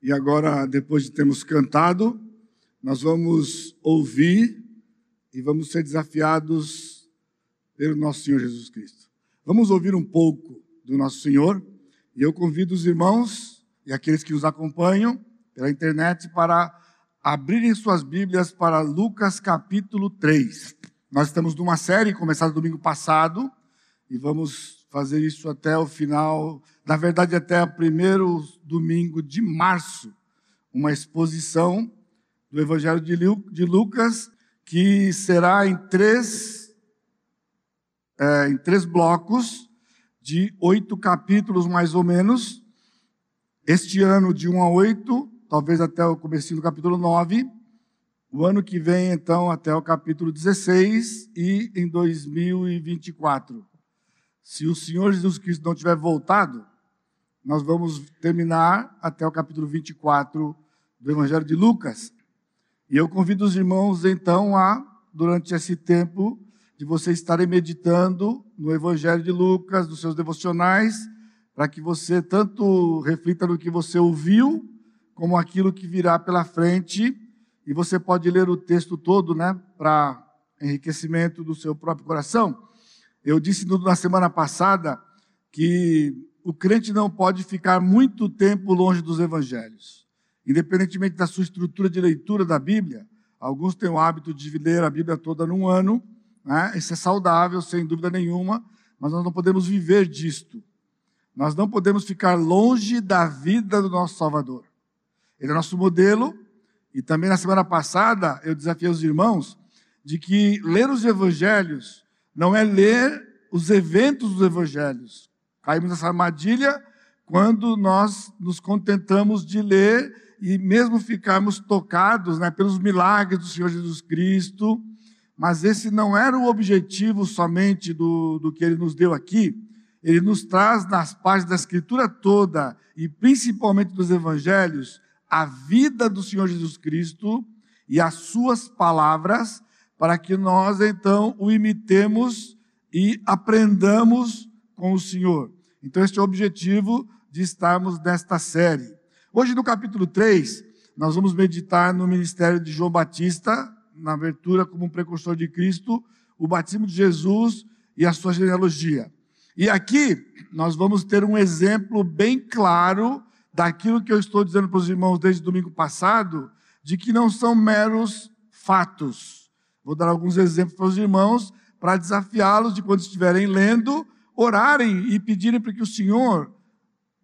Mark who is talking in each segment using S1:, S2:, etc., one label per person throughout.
S1: E agora, depois de termos cantado, nós vamos ouvir e vamos ser desafiados pelo nosso Senhor Jesus Cristo. Vamos ouvir um pouco do nosso Senhor e eu convido os irmãos e aqueles que nos acompanham pela internet para abrirem suas Bíblias para Lucas capítulo 3. Nós estamos numa série começada domingo passado e vamos fazer isso até o final, na verdade até o primeiro domingo de março, uma exposição do Evangelho de Lucas que será em três, é, em três blocos de oito capítulos mais ou menos. Este ano de 1 a 8, talvez até o começo do capítulo 9. O ano que vem, então, até o capítulo 16 e em 2024. Se o Senhor Jesus Cristo não tiver voltado, nós vamos terminar até o capítulo 24 do Evangelho de Lucas. E eu convido os irmãos, então, a, durante esse tempo, de vocês estarem meditando no Evangelho de Lucas, nos seus devocionais, para que você tanto reflita no que você ouviu, como aquilo que virá pela frente. E você pode ler o texto todo, né, para enriquecimento do seu próprio coração. Eu disse na semana passada que o crente não pode ficar muito tempo longe dos evangelhos. Independentemente da sua estrutura de leitura da Bíblia, alguns têm o hábito de ler a Bíblia toda num ano, né? isso é saudável, sem dúvida nenhuma, mas nós não podemos viver disto. Nós não podemos ficar longe da vida do nosso Salvador. Ele é nosso modelo, e também na semana passada eu desafiei os irmãos de que ler os evangelhos não é ler os eventos dos evangelhos. Caímos nessa armadilha quando nós nos contentamos de ler e mesmo ficarmos tocados né, pelos milagres do Senhor Jesus Cristo, mas esse não era o objetivo somente do, do que ele nos deu aqui. Ele nos traz nas páginas da Escritura toda, e principalmente dos Evangelhos, a vida do Senhor Jesus Cristo e as suas palavras, para que nós então o imitemos e aprendamos com o Senhor. Então, este é o objetivo de estarmos nesta série. Hoje, no capítulo 3, nós vamos meditar no ministério de João Batista, na abertura como um precursor de Cristo, o batismo de Jesus e a sua genealogia. E aqui nós vamos ter um exemplo bem claro daquilo que eu estou dizendo para os irmãos desde domingo passado, de que não são meros fatos, Vou dar alguns exemplos para os irmãos para desafiá-los de quando estiverem lendo, orarem e pedirem para que o Senhor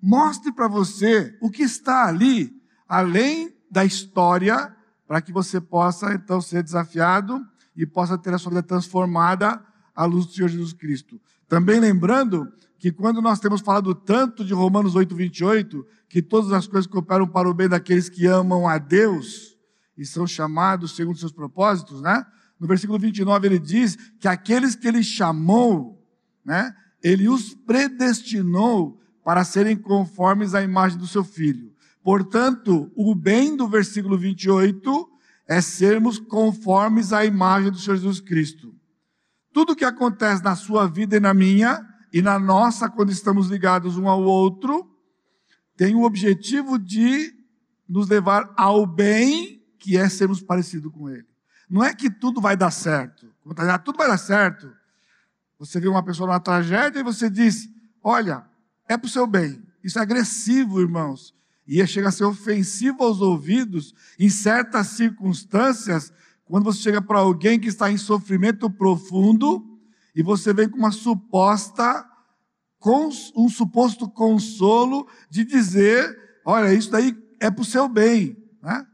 S1: mostre para você o que está ali, além da história, para que você possa então ser desafiado e possa ter a sua vida transformada à luz do Senhor Jesus Cristo. Também lembrando que quando nós temos falado tanto de Romanos 8, 28, que todas as coisas cooperam para o bem daqueles que amam a Deus e são chamados segundo seus propósitos, né? No versículo 29 ele diz que aqueles que ele chamou, né, ele os predestinou para serem conformes à imagem do seu filho. Portanto, o bem do versículo 28 é sermos conformes à imagem do Senhor Jesus Cristo. Tudo que acontece na sua vida e na minha, e na nossa, quando estamos ligados um ao outro, tem o objetivo de nos levar ao bem, que é sermos parecidos com Ele. Não é que tudo vai dar certo. Ah, tudo vai dar certo. Você vê uma pessoa numa tragédia e você diz: Olha, é para o seu bem. Isso é agressivo, irmãos. E chega a ser ofensivo aos ouvidos em certas circunstâncias, quando você chega para alguém que está em sofrimento profundo e você vem com uma suposta, um suposto consolo de dizer: Olha, isso daí é para o seu bem. Né?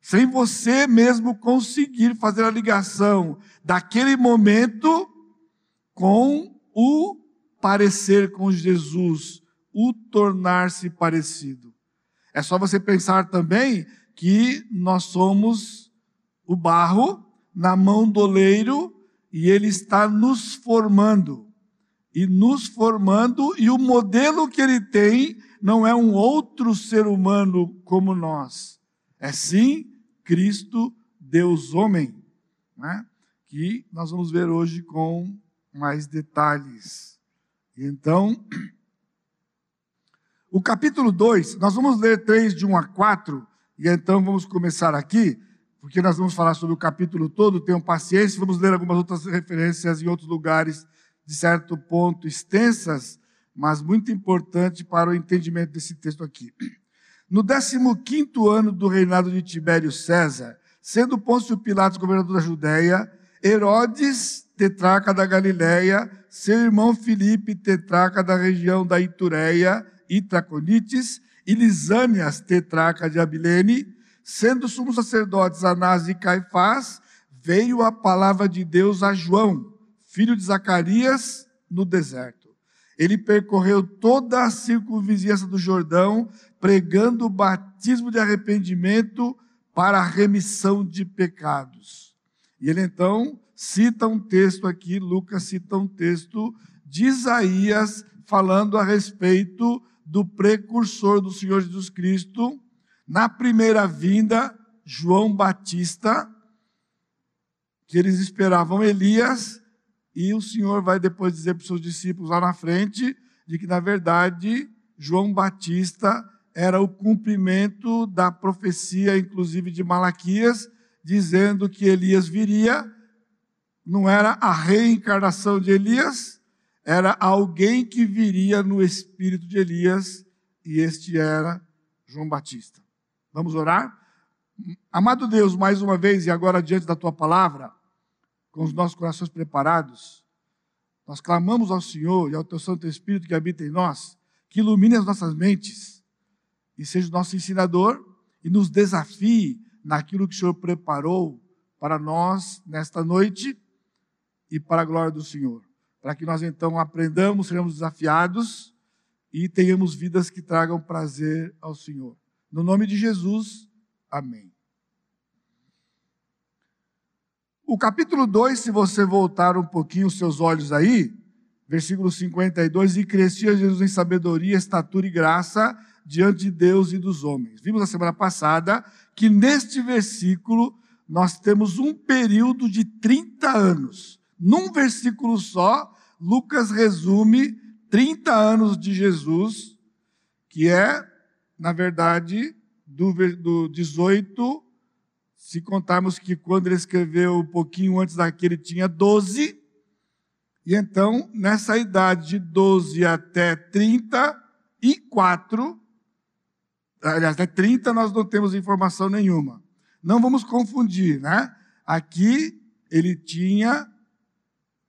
S1: sem você mesmo conseguir fazer a ligação daquele momento com o parecer com Jesus, o tornar-se parecido. É só você pensar também que nós somos o barro na mão do oleiro e ele está nos formando. E nos formando, e o modelo que ele tem não é um outro ser humano como nós. É sim Cristo, Deus homem, né? que nós vamos ver hoje com mais detalhes. Então, O capítulo 2, nós vamos ler 3 de 1 a 4, e então vamos começar aqui, porque nós vamos falar sobre o capítulo todo, tenham paciência, vamos ler algumas outras referências em outros lugares, de certo ponto, extensas, mas muito importante para o entendimento desse texto aqui. No 15 ano do reinado de Tibério César, sendo Pôncio Pilatos governador da Judéia, Herodes, tetraca da Galiléia, seu irmão Filipe, tetraca da região da Itureia e Traconites, e Lisânias, tetraca de Abilene, sendo sumos sacerdotes Anás e Caifás, veio a palavra de Deus a João, filho de Zacarias, no deserto. Ele percorreu toda a circunvizinhança do Jordão, pregando o batismo de arrependimento para a remissão de pecados. E ele então cita um texto aqui, Lucas cita um texto de Isaías falando a respeito do precursor do Senhor Jesus Cristo, na primeira vinda, João Batista, que eles esperavam Elias, e o Senhor vai depois dizer para os seus discípulos lá na frente, de que na verdade João Batista era o cumprimento da profecia, inclusive de Malaquias, dizendo que Elias viria. Não era a reencarnação de Elias, era alguém que viria no espírito de Elias, e este era João Batista. Vamos orar? Amado Deus, mais uma vez e agora diante da tua palavra, com os nossos corações preparados, nós clamamos ao Senhor e ao teu Santo Espírito que habita em nós, que ilumine as nossas mentes e seja o nosso ensinador e nos desafie naquilo que o Senhor preparou para nós nesta noite e para a glória do Senhor. Para que nós então aprendamos, sejamos desafiados e tenhamos vidas que tragam prazer ao Senhor. No nome de Jesus, amém. O capítulo 2, se você voltar um pouquinho os seus olhos aí, versículo 52, e crescia Jesus em sabedoria, estatura e graça diante de Deus e dos homens. Vimos na semana passada que neste versículo nós temos um período de 30 anos. Num versículo só, Lucas resume 30 anos de Jesus, que é, na verdade, do, do 18, se contarmos que quando ele escreveu um pouquinho antes daquele tinha 12, e então, nessa idade de 12 até 34, aliás, até 30 nós não temos informação nenhuma. Não vamos confundir, né? Aqui ele tinha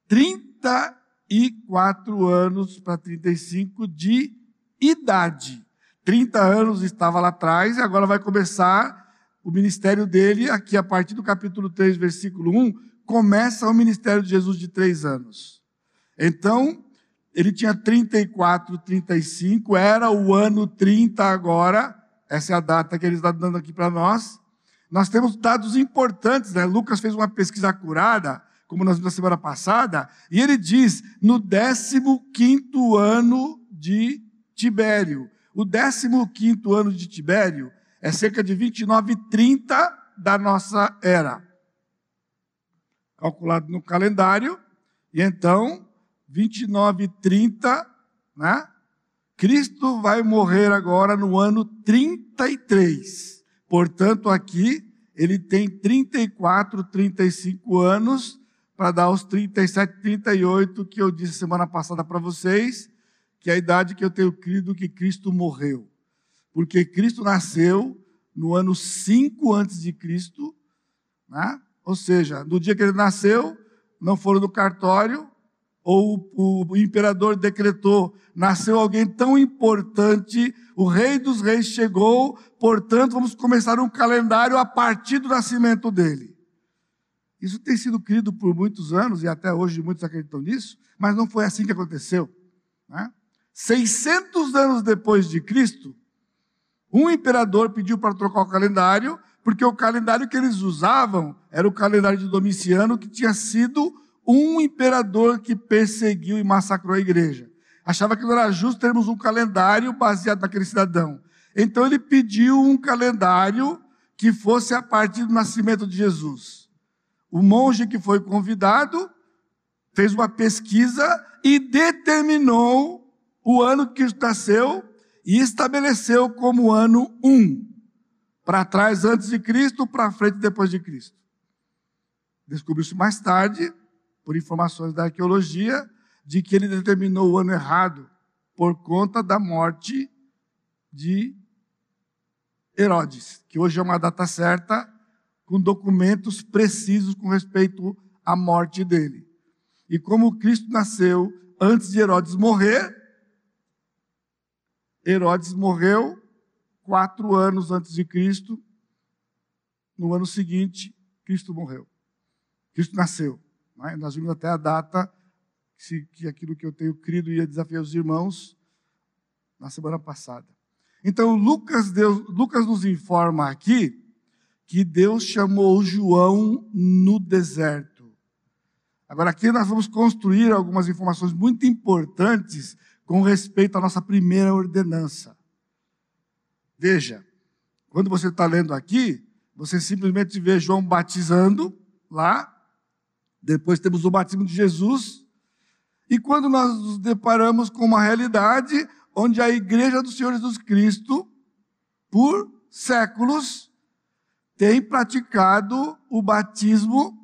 S1: 34 anos para 35 de idade. 30 anos estava lá atrás e agora vai começar o ministério dele, aqui a partir do capítulo 3, versículo 1, começa o ministério de Jesus de três anos. Então, ele tinha 34, 35, era o ano 30 agora, essa é a data que ele está dando aqui para nós. Nós temos dados importantes, né? Lucas fez uma pesquisa curada, como nós vimos na semana passada, e ele diz: no 15 ano de Tibério. O 15 ano de Tibério é cerca de 29 e 30 da nossa era. Calculado no calendário, e então, 29 e 30, né? Cristo vai morrer agora no ano 33. Portanto, aqui ele tem 34, 35 anos para dar os 37, 38 que eu disse semana passada para vocês, que é a idade que eu tenho crido que Cristo morreu. Porque Cristo nasceu no ano 5 antes de Cristo, né? ou seja, no dia que ele nasceu, não foram no cartório, ou o, imperador decretou, nasceu alguém tão importante, o rei dos reis chegou, portanto vamos começar um calendário a partir do nascimento dele. Isso tem sido crido por muitos anos, e até hoje muitos acreditam nisso, mas não foi assim que aconteceu. Né? 600 anos depois de Cristo, um imperador pediu para trocar o calendário, porque o calendário que eles usavam era o calendário de Domiciano, que tinha sido um imperador que perseguiu e massacrou a igreja. Achava que não era justo termos um calendário baseado naquele cidadão. Então ele pediu um calendário que fosse a partir do nascimento de Jesus. O monge que foi convidado fez uma pesquisa e determinou o ano que nasceu, e estabeleceu como ano um, para trás antes de Cristo, para frente depois de Cristo. Descobriu-se mais tarde, por informações da arqueologia, de que ele determinou o ano errado por conta da morte de Herodes, que hoje é uma data certa, com documentos precisos com respeito à morte dele. E como Cristo nasceu antes de Herodes morrer, Herodes morreu quatro anos antes de Cristo. No ano seguinte, Cristo morreu. Cristo nasceu. É? Nós vimos até a data que aquilo que eu tenho crido ia desafiar os irmãos na semana passada. Então, Lucas, Deus, Lucas nos informa aqui que Deus chamou João no deserto. Agora, aqui nós vamos construir algumas informações muito importantes com respeito à nossa primeira ordenança. Veja, quando você está lendo aqui, você simplesmente vê João batizando lá, depois temos o batismo de Jesus, e quando nós nos deparamos com uma realidade onde a igreja do Senhor Jesus Cristo, por séculos, tem praticado o batismo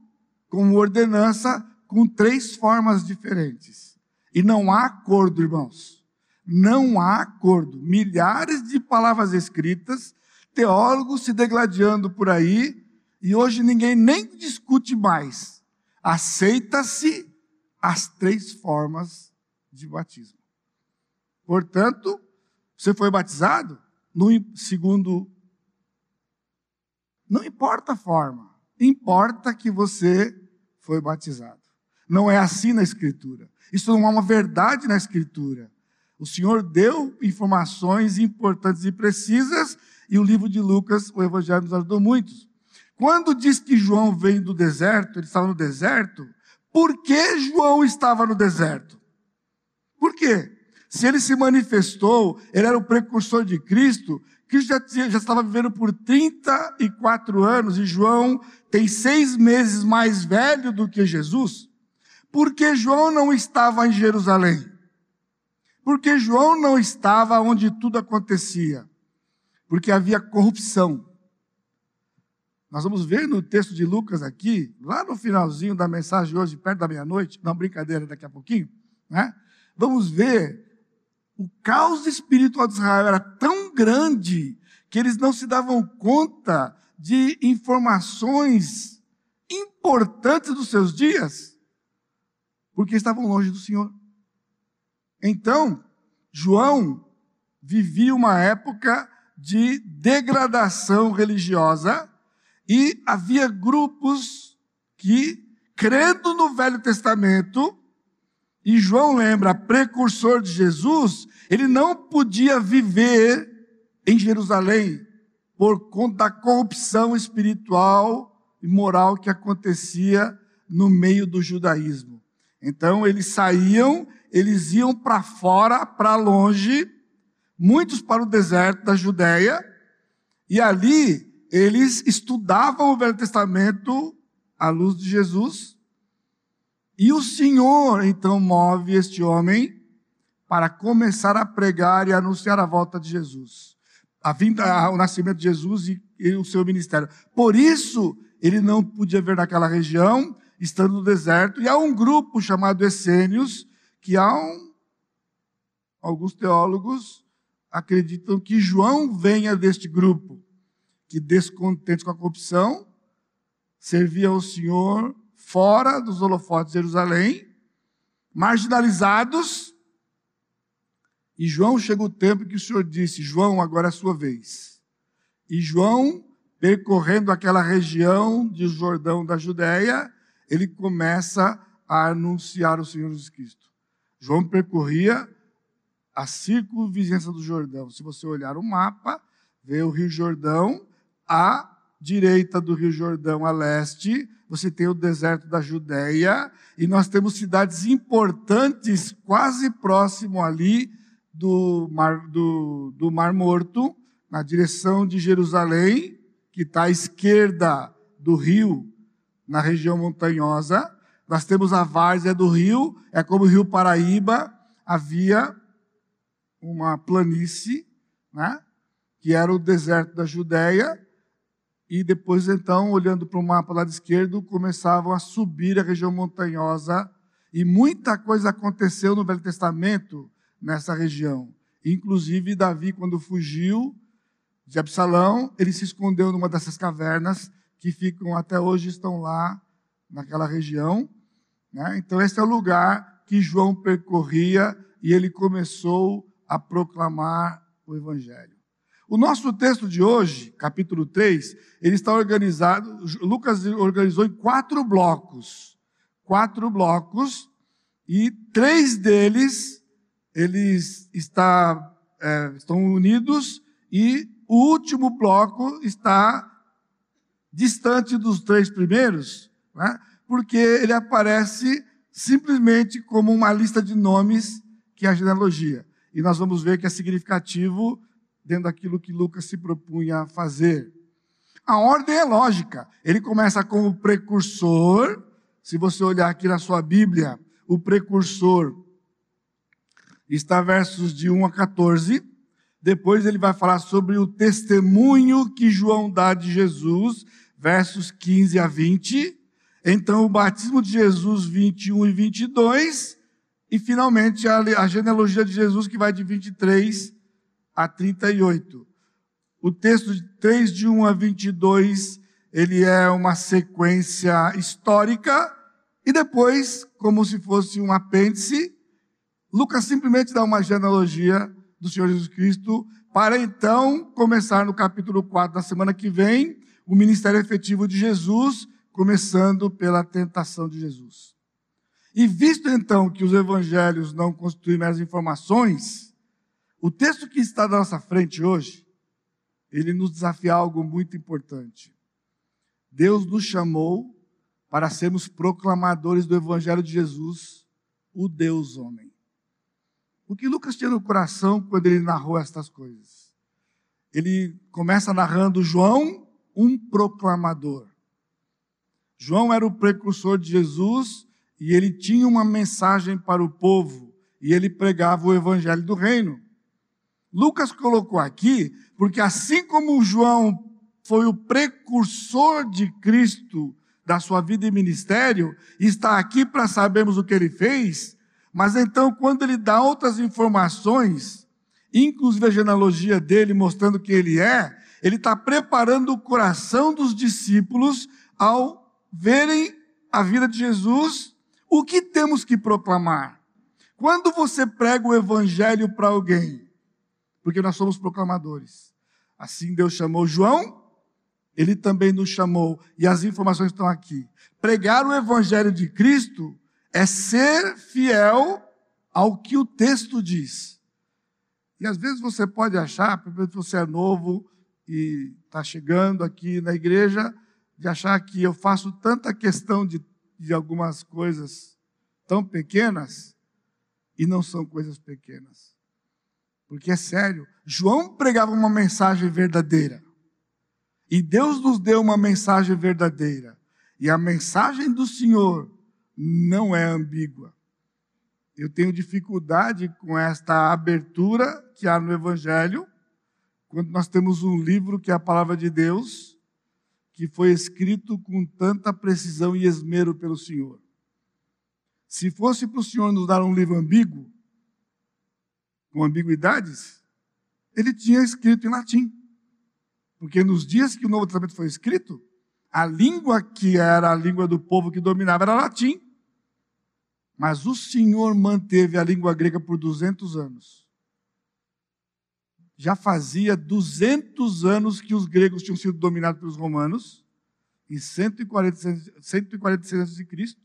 S1: como ordenança com três formas diferentes. E não há acordo, irmãos. Não há acordo. Milhares de palavras escritas, teólogos se degladiando por aí, e hoje ninguém nem discute mais. Aceita-se as três formas de batismo. Portanto, você foi batizado no segundo. Não importa a forma, importa que você foi batizado. Não é assim na Escritura. Isso não é uma verdade na Escritura. O Senhor deu informações importantes e precisas, e o livro de Lucas, o Evangelho, nos ajudou muito. Quando diz que João veio do deserto, ele estava no deserto, por que João estava no deserto? Por quê? Se ele se manifestou, ele era o precursor de Cristo, Cristo já, tinha, já estava vivendo por 34 anos e João tem seis meses mais velho do que Jesus. Porque João não estava em Jerusalém? Porque João não estava onde tudo acontecia? Porque havia corrupção. Nós vamos ver no texto de Lucas aqui, lá no finalzinho da mensagem hoje, perto da meia-noite, não brincadeira daqui a pouquinho, né? Vamos ver o caos espiritual de Israel era tão grande que eles não se davam conta de informações importantes dos seus dias, porque estavam longe do Senhor. Então, João vivia uma época de degradação religiosa e havia grupos que, crendo no Velho Testamento, e João lembra, precursor de Jesus, ele não podia viver em Jerusalém por conta da corrupção espiritual e moral que acontecia no meio do judaísmo. Então eles saíam, eles iam para fora, para longe, muitos para o deserto da Judéia, e ali eles estudavam o Velho Testamento à luz de Jesus e o Senhor então move este homem para começar a pregar e anunciar a volta de Jesus, a vinda, o nascimento de Jesus e, e o seu ministério. Por isso, ele não podia ver naquela região, estando no deserto, e há um grupo chamado Essênios, que há um, alguns teólogos acreditam que João venha deste grupo, que descontente com a corrupção, servia ao Senhor fora dos holofotes de Jerusalém, marginalizados. E João chegou o tempo que o Senhor disse: João, agora é a sua vez. E João, percorrendo aquela região de Jordão da Judéia, ele começa a anunciar o Senhor Jesus Cristo. João percorria a circunvizinhança do Jordão. Se você olhar o mapa, vê o Rio Jordão, à direita do Rio Jordão, a leste, você tem o deserto da Judéia, e nós temos cidades importantes quase próximo ali do Mar, do, do Mar Morto, na direção de Jerusalém, que está à esquerda do rio, na região montanhosa. Nós temos a várzea do rio, é como o rio Paraíba, havia uma planície né? que era o deserto da Judéia, e depois, então, olhando para o mapa lá lado esquerdo, começavam a subir a região montanhosa, e muita coisa aconteceu no Velho Testamento nessa região. Inclusive, Davi, quando fugiu de Absalão, ele se escondeu numa dessas cavernas que ficam até hoje, estão lá naquela região. Né? Então, esse é o lugar que João percorria e ele começou a proclamar o Evangelho. O nosso texto de hoje, capítulo 3, ele está organizado, Lucas organizou em quatro blocos. Quatro blocos, e três deles, eles está, é, estão unidos, e o último bloco está distante dos três primeiros, né? porque ele aparece simplesmente como uma lista de nomes que é a genealogia. E nós vamos ver que é significativo dentro daquilo que Lucas se propunha a fazer. A ordem é lógica. Ele começa com o precursor. Se você olhar aqui na sua Bíblia, o precursor está versos de 1 a 14. Depois ele vai falar sobre o testemunho que João dá de Jesus, versos 15 a 20. Então, o batismo de Jesus, 21 e 22. E, finalmente, a, genealogia de Jesus, que vai de 23 a 38. O texto de 3 de 1 a 22, ele é uma sequência histórica e depois, como se fosse um apêndice, Lucas simplesmente dá uma genealogia do Senhor Jesus Cristo para então começar no capítulo 4 da semana que vem o ministério efetivo de Jesus, começando pela tentação de Jesus. E visto então que os evangelhos não constituem meras informações, o texto que está na nossa frente hoje, ele nos desafia algo muito importante. Deus nos chamou para sermos proclamadores do Evangelho de Jesus, o Deus homem. O que Lucas tinha no coração quando ele narrou estas coisas? Ele começa narrando João, um proclamador. João era o precursor de Jesus e ele tinha uma mensagem para o povo e ele pregava o evangelho do reino. Lucas colocou aqui, porque assim como João foi o precursor de Cristo da sua vida e ministério, está aqui para sabermos o que ele fez, mas então quando ele dá outras informações, inclusive a genealogia dele mostrando quem ele é, ele está preparando o coração dos discípulos ao verem a vida de Jesus, o que temos que proclamar. Quando você prega o evangelho para alguém, porque nós somos proclamadores. Assim Deus chamou João, ele também nos chamou, e as informações estão aqui. Pregar o evangelho de Cristo é ser fiel ao que o texto diz. E às vezes você pode achar, principalmente você é novo e está chegando aqui na igreja, de achar que eu faço tanta questão de, de algumas coisas tão pequenas, e não são coisas pequenas porque é sério. João pregava uma mensagem verdadeira. E Deus nos deu uma mensagem verdadeira. E a mensagem do Senhor não é ambígua. Eu tenho dificuldade com esta abertura que há no Evangelho, quando nós temos um livro que é a palavra de Deus, que foi escrito com tanta precisão e esmero pelo Senhor. Se fosse para o Senhor nos dar um livro ambíguo, com ambiguidades, ele tinha escrito em latim. Porque nos dias que o Novo Testamento foi escrito, a língua que era a língua do povo que dominava era latim. Mas o Senhor manteve a língua grega por 200 anos. Já fazia 200 anos que os gregos tinham sido dominados pelos romanos, em 146, 146 a.C.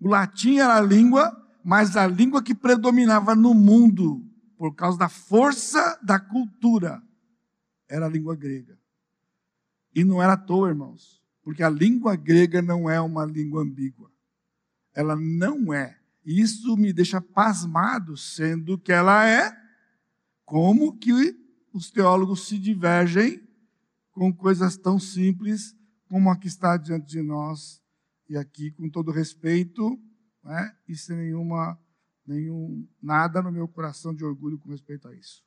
S1: O latim era a língua mas a língua que predominava no mundo, por causa da força da cultura, era a língua grega. E não era à toa, irmãos, porque a língua grega não é uma língua ambígua. Ela não é. E isso me deixa pasmado, sendo que ela é. Como que os teólogos se divergem com coisas tão simples como a que está diante de nós. E aqui, com todo respeito, né? e sem nenhuma, nenhum, nada no meu coração de orgulho com respeito a isso.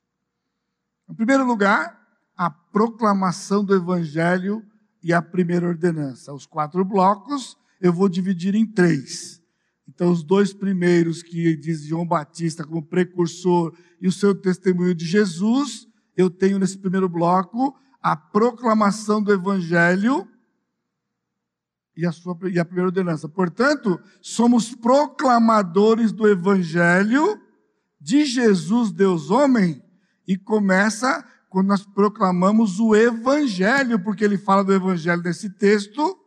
S1: Em primeiro lugar, a proclamação do evangelho e a primeira ordenança. Os quatro blocos eu vou dividir em três. Então, os dois primeiros, que diz João Batista como precursor e o seu testemunho de Jesus, eu tenho nesse primeiro bloco a proclamação do Evangelho e a, sua, e a primeira ordenança. Portanto, somos proclamadores do Evangelho de Jesus, Deus homem, e começa quando nós proclamamos o Evangelho, porque ele fala do Evangelho nesse texto,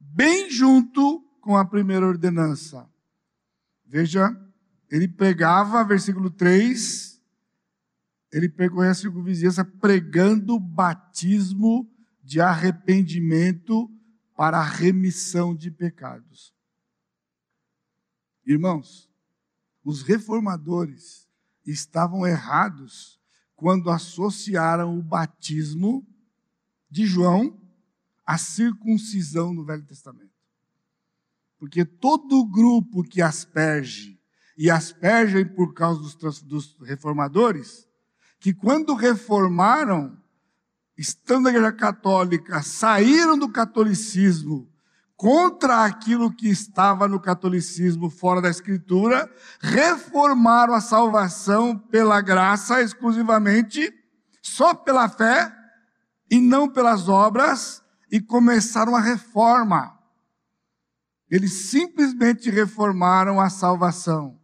S1: bem junto com a primeira ordenança. Veja, ele pregava, versículo 3, ele percorreu a vizinhança pregando batismo de arrependimento para a remissão de pecados. Irmãos, os reformadores estavam errados quando associaram o batismo de João à circuncisão no Velho Testamento. Porque todo grupo que asperge, e aspergem por causa dos, dos reformadores, que quando reformaram, estando na Igreja Católica, saíram do catolicismo contra aquilo que estava no catolicismo fora da Escritura, reformaram a salvação pela graça exclusivamente, só pela fé e não pelas obras, e começaram a reforma. Eles simplesmente reformaram a salvação,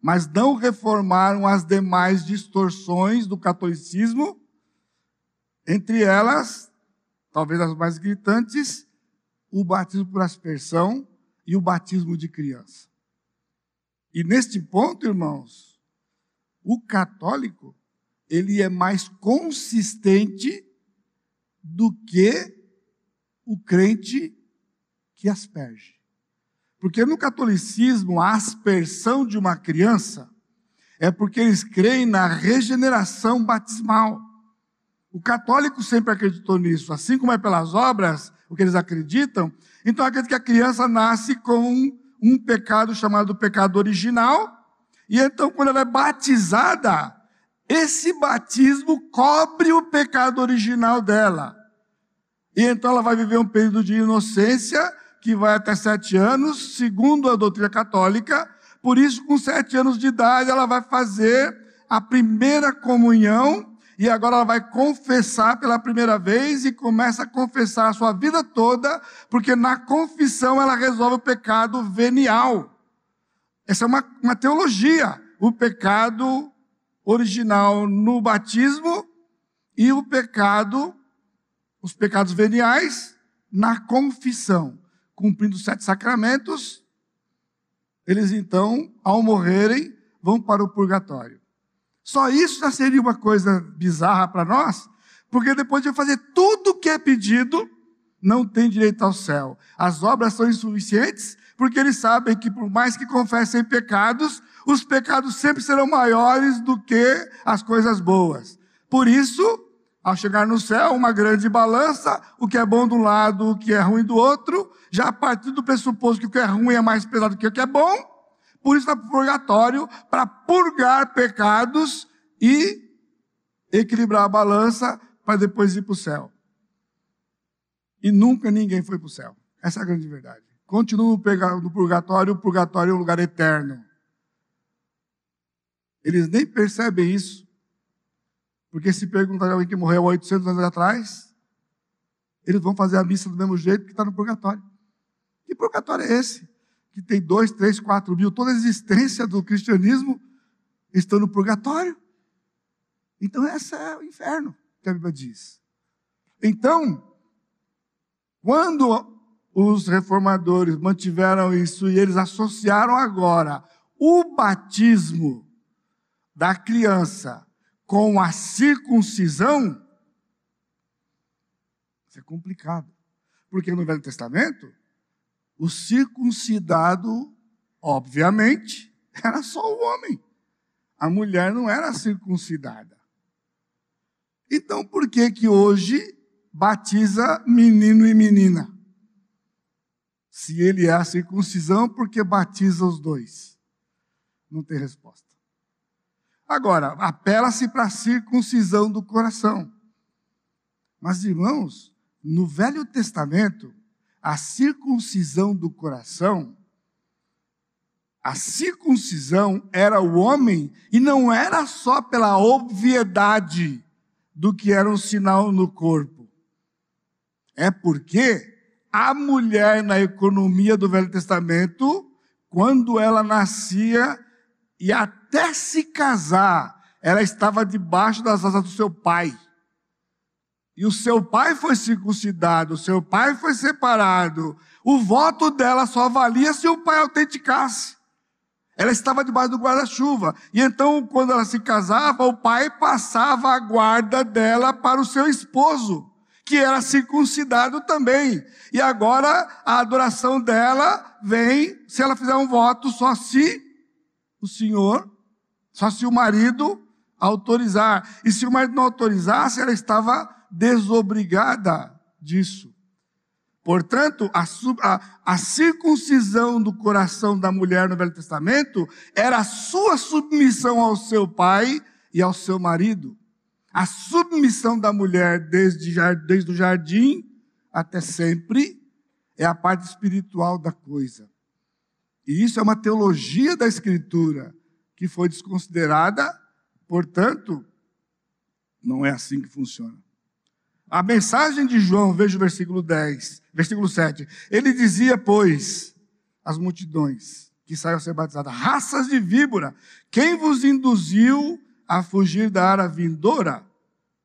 S1: mas não reformaram as demais distorções do catolicismo, entre elas, talvez as mais gritantes, o batismo por aspersão e o batismo de criança. E neste ponto, irmãos, o católico, ele é mais consistente do que o crente que asperge. Porque no catolicismo, a aspersão de uma criança é porque eles creem na regeneração batismal. O católico sempre acreditou nisso, assim como é pelas obras, o que eles acreditam. Então, acredita que a criança nasce com um pecado chamado pecado original, e então, quando ela é batizada, esse batismo cobre o pecado original dela. E então ela vai viver um período de inocência que vai até sete anos, segundo a doutrina católica. Por isso, com sete anos de idade, ela vai fazer a primeira comunhão e agora ela vai confessar pela primeira vez e começa a confessar a sua vida toda, porque na confissão ela resolve o pecado venial. Essa é uma, uma teologia. O pecado original no batismo e o pecado, os pecados veniais, na confissão cumprindo os sete sacramentos, eles então, ao morrerem, vão para o purgatório. Só isso já seria uma coisa bizarra para nós, porque depois de fazer tudo o que é pedido, não tem direito ao céu. As obras são insuficientes, porque eles sabem que por mais que confessem pecados, os pecados sempre serão maiores do que as coisas boas. Por isso, ao chegar no céu, uma grande balança, o que é bom de um lado, o que é ruim do outro, já a partir do pressuposto que o que é ruim é mais pesado que o que é bom, por isso está purgatório, para purgar pecados e equilibrar a balança para depois ir para o céu. E nunca ninguém foi para o céu. Essa é a grande verdade. Continua no purgatório, o purgatório é um lugar eterno. Eles nem percebem isso. Porque se perguntar alguém que morreu há 800 anos atrás, eles vão fazer a missa do mesmo jeito que está no purgatório. Que purgatório é esse? Que tem dois, três, quatro mil, toda a existência do cristianismo está no purgatório. Então, esse é o inferno, que a Bíblia diz. Então, quando os reformadores mantiveram isso e eles associaram agora o batismo da criança com a circuncisão, isso é complicado. Porque no Velho Testamento, o circuncidado, obviamente, era só o homem. A mulher não era circuncidada. Então, por que que hoje batiza menino e menina? Se ele é a circuncisão, por que batiza os dois? Não tem resposta. Agora, apela-se para a circuncisão do coração. Mas, irmãos, no Velho Testamento, a circuncisão do coração, a circuncisão era o homem, e não era só pela obviedade do que era um sinal no corpo. É porque a mulher na economia do Velho Testamento, quando ela nascia e até se casar, ela estava debaixo das asas do seu pai. E o seu pai foi circuncidado, o seu pai foi separado. O voto dela só valia se o pai autenticasse. Ela estava debaixo do guarda-chuva. E então, quando ela se casava, o pai passava a guarda dela para o seu esposo, que era circuncidado também. E agora a adoração dela vem, se ela fizer um voto, só se o senhor, só se o marido autorizar. E se o marido não autorizasse, ela estava desobrigada disso. Portanto, a, a, a, circuncisão do coração da mulher no Velho Testamento era a sua submissão ao seu pai e ao seu marido. A submissão da mulher desde, desde o jardim até sempre é a parte espiritual da coisa. E isso é uma teologia da Escritura que foi desconsiderada, portanto, não é assim que funciona. A mensagem de João, veja o versículo 10, versículo 7. Ele dizia, pois, às multidões que saiam a ser batizadas, raças de víbora, quem vos induziu a fugir da ira vindoura?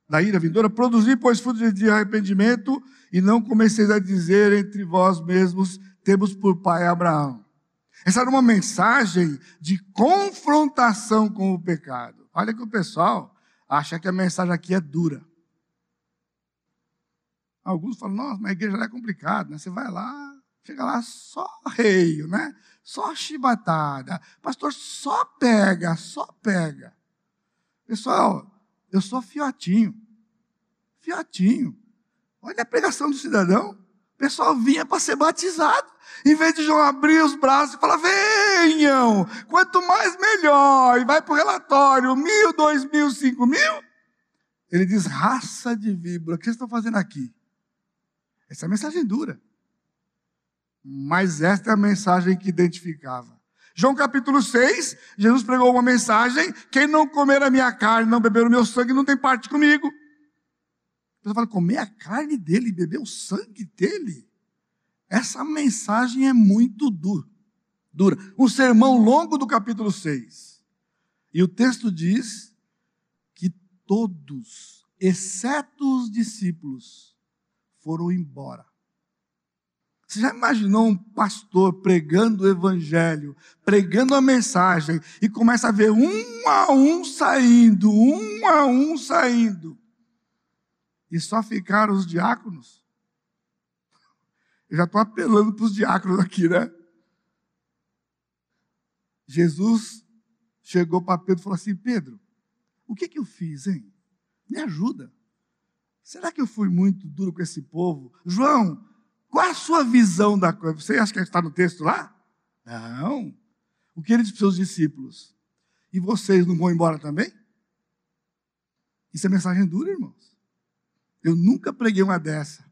S1: Da ira vindoura? Produzir, pois, frutos de arrependimento, e não comeceis a dizer entre vós mesmos, temos por pai Abraão. Essa era uma mensagem de confrontação com o pecado. Olha que o pessoal acha que a mensagem aqui é dura. Alguns falam, nossa, mas a igreja é complicado, né? Você vai lá, chega lá só reio, né? Só chibatada. Pastor, só pega, só pega. Pessoal, eu sou fiotinho. Fiotinho. Olha a pregação do cidadão. O pessoal vinha para ser batizado. Em vez de João abrir os braços e falar, venham, quanto mais melhor, e vai para o relatório, mil, dois mil, cinco mil. Ele diz, raça de víbora, o que vocês estão fazendo aqui? Essa é mensagem dura. Mas esta é a mensagem que identificava. João capítulo 6, Jesus pregou uma mensagem: quem não comer a minha carne, não beber o meu sangue, não tem parte comigo. Você fala, comer a carne dele, beber o sangue dele? Essa mensagem é muito dura. dura. Um sermão longo do capítulo 6. E o texto diz que todos, exceto os discípulos, foram embora. Você já imaginou um pastor pregando o evangelho, pregando a mensagem, e começa a ver um a um saindo, um a um saindo, e só ficaram os diáconos? Eu já estou apelando para os diáconos aqui, né? Jesus chegou para Pedro e falou assim: Pedro, o que, que eu fiz, hein? Me ajuda. Será que eu fui muito duro com esse povo? João, qual a sua visão da coisa? Você acha que está no texto lá? Não. O que ele disse para os seus discípulos? E vocês não vão embora também? Isso é mensagem dura, irmãos. Eu nunca preguei uma dessa.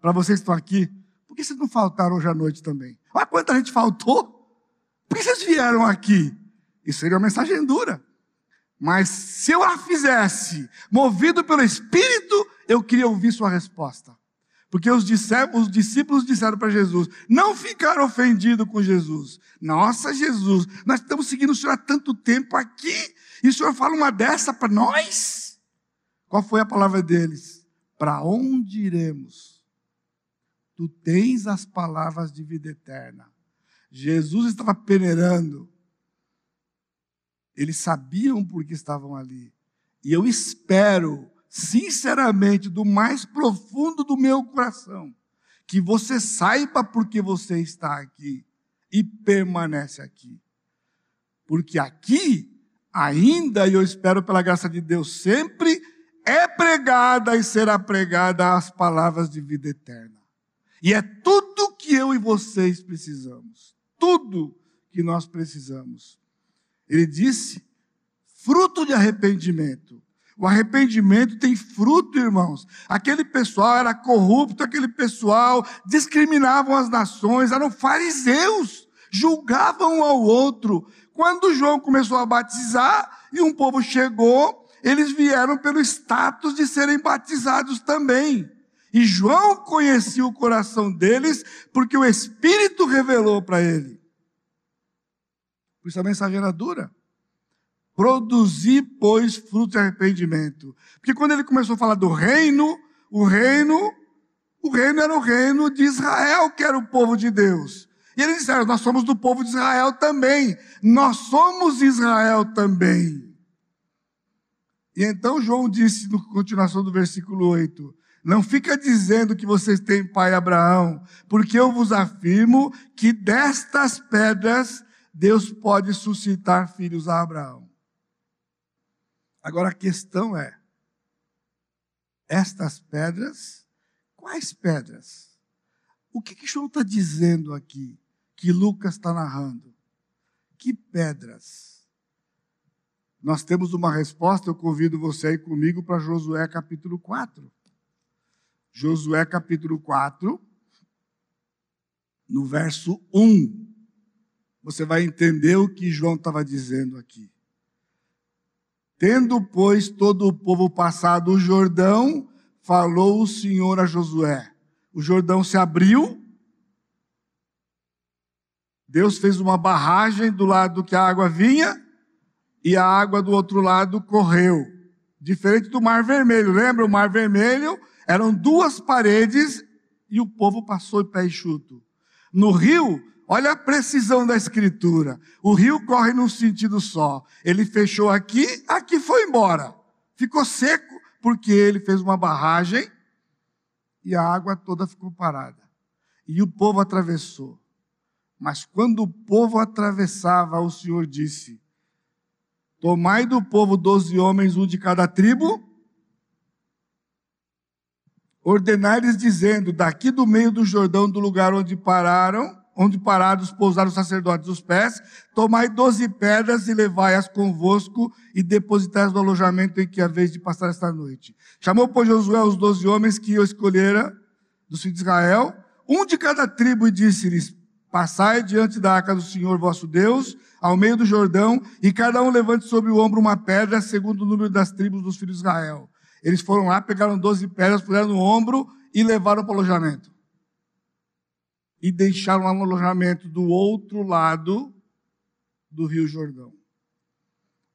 S1: Para vocês que estão aqui, por que vocês não faltaram hoje à noite também? Olha quanta gente faltou. Por que vocês vieram aqui? Isso seria uma mensagem dura. Mas se eu a fizesse, movido pelo Espírito, eu queria ouvir sua resposta. Porque os discípulos disseram para Jesus, não ficaram ofendidos com Jesus. Nossa, Jesus, nós estamos seguindo o Senhor há tanto tempo aqui, e o Senhor fala uma dessa para nós? Qual foi a palavra deles? Para onde iremos? Tu tens as palavras de vida eterna. Jesus estava peneirando eles sabiam por que estavam ali. E eu espero, sinceramente, do mais profundo do meu coração, que você saiba por que você está aqui e permanece aqui. Porque aqui, ainda, e eu espero pela graça de Deus sempre, é pregada e será pregada as palavras de vida eterna. E é tudo que eu e vocês precisamos. Tudo que nós precisamos. Ele disse: fruto de arrependimento. O arrependimento tem fruto, irmãos. Aquele pessoal era corrupto, aquele pessoal discriminavam as nações, eram fariseus, julgavam um ao outro. Quando João começou a batizar e um povo chegou, eles vieram pelo status de serem batizados também. E João conhecia o coração deles porque o Espírito revelou para ele. Por isso a mensagem era dura. Produzir, pois, fruto de arrependimento. Porque quando ele começou a falar do reino, o reino, o reino era o reino de Israel, que era o povo de Deus. E eles disseram: Nós somos do povo de Israel também. Nós somos Israel também. E então João disse, na continuação do versículo 8: Não fica dizendo que vocês têm pai Abraão, porque eu vos afirmo que destas pedras Deus pode suscitar filhos a Abraão. Agora a questão é: estas pedras, quais pedras? O que, que João está dizendo aqui, que Lucas está narrando? Que pedras? Nós temos uma resposta, eu convido você aí comigo para Josué capítulo 4. Josué capítulo 4, no verso 1. Você vai entender o que João estava dizendo aqui. Tendo, pois, todo o povo passado o Jordão, falou o Senhor a Josué. O Jordão se abriu. Deus fez uma barragem do lado que a água vinha e a água do outro lado correu. Diferente do Mar Vermelho. Lembra o Mar Vermelho? Eram duas paredes e o povo passou de pé enxuto. No rio, Olha a precisão da escritura. O rio corre num sentido só. Ele fechou aqui, aqui foi embora. Ficou seco porque ele fez uma barragem e a água toda ficou parada. E o povo atravessou. Mas quando o povo atravessava, o Senhor disse: Tomai do povo doze homens, um de cada tribo, ordenai-lhes dizendo: Daqui do meio do Jordão, do lugar onde pararam, onde parados pousaram os sacerdotes os pés, tomai doze pedras e levai-as convosco e depositai-as no alojamento em que haveis de passar esta noite. Chamou, pois, Josué os doze homens que eu escolhera do filhos de Israel, um de cada tribo, e disse-lhes, passai diante da arca do Senhor vosso Deus, ao meio do Jordão, e cada um levante sobre o ombro uma pedra, segundo o número das tribos dos filhos de Israel. Eles foram lá, pegaram doze pedras, puseram no ombro e levaram para o alojamento e deixaram um alojamento do outro lado do Rio Jordão.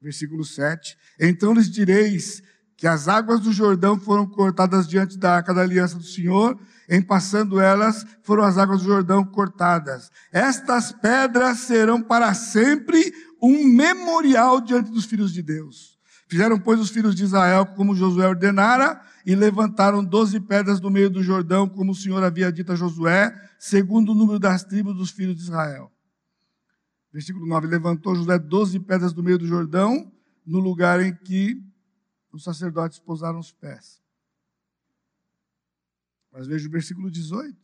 S1: Versículo 7. Então lhes direis que as águas do Jordão foram cortadas diante da arca da aliança do Senhor, em passando elas foram as águas do Jordão cortadas. Estas pedras serão para sempre um memorial diante dos filhos de Deus. Fizeram, pois, os filhos de Israel como Josué ordenara, e levantaram doze pedras do meio do Jordão, como o Senhor havia dito a Josué, segundo o número das tribos dos filhos de Israel. Versículo 9: Levantou Josué doze pedras do meio do Jordão, no lugar em que os sacerdotes pousaram os pés. Mas veja o versículo 18.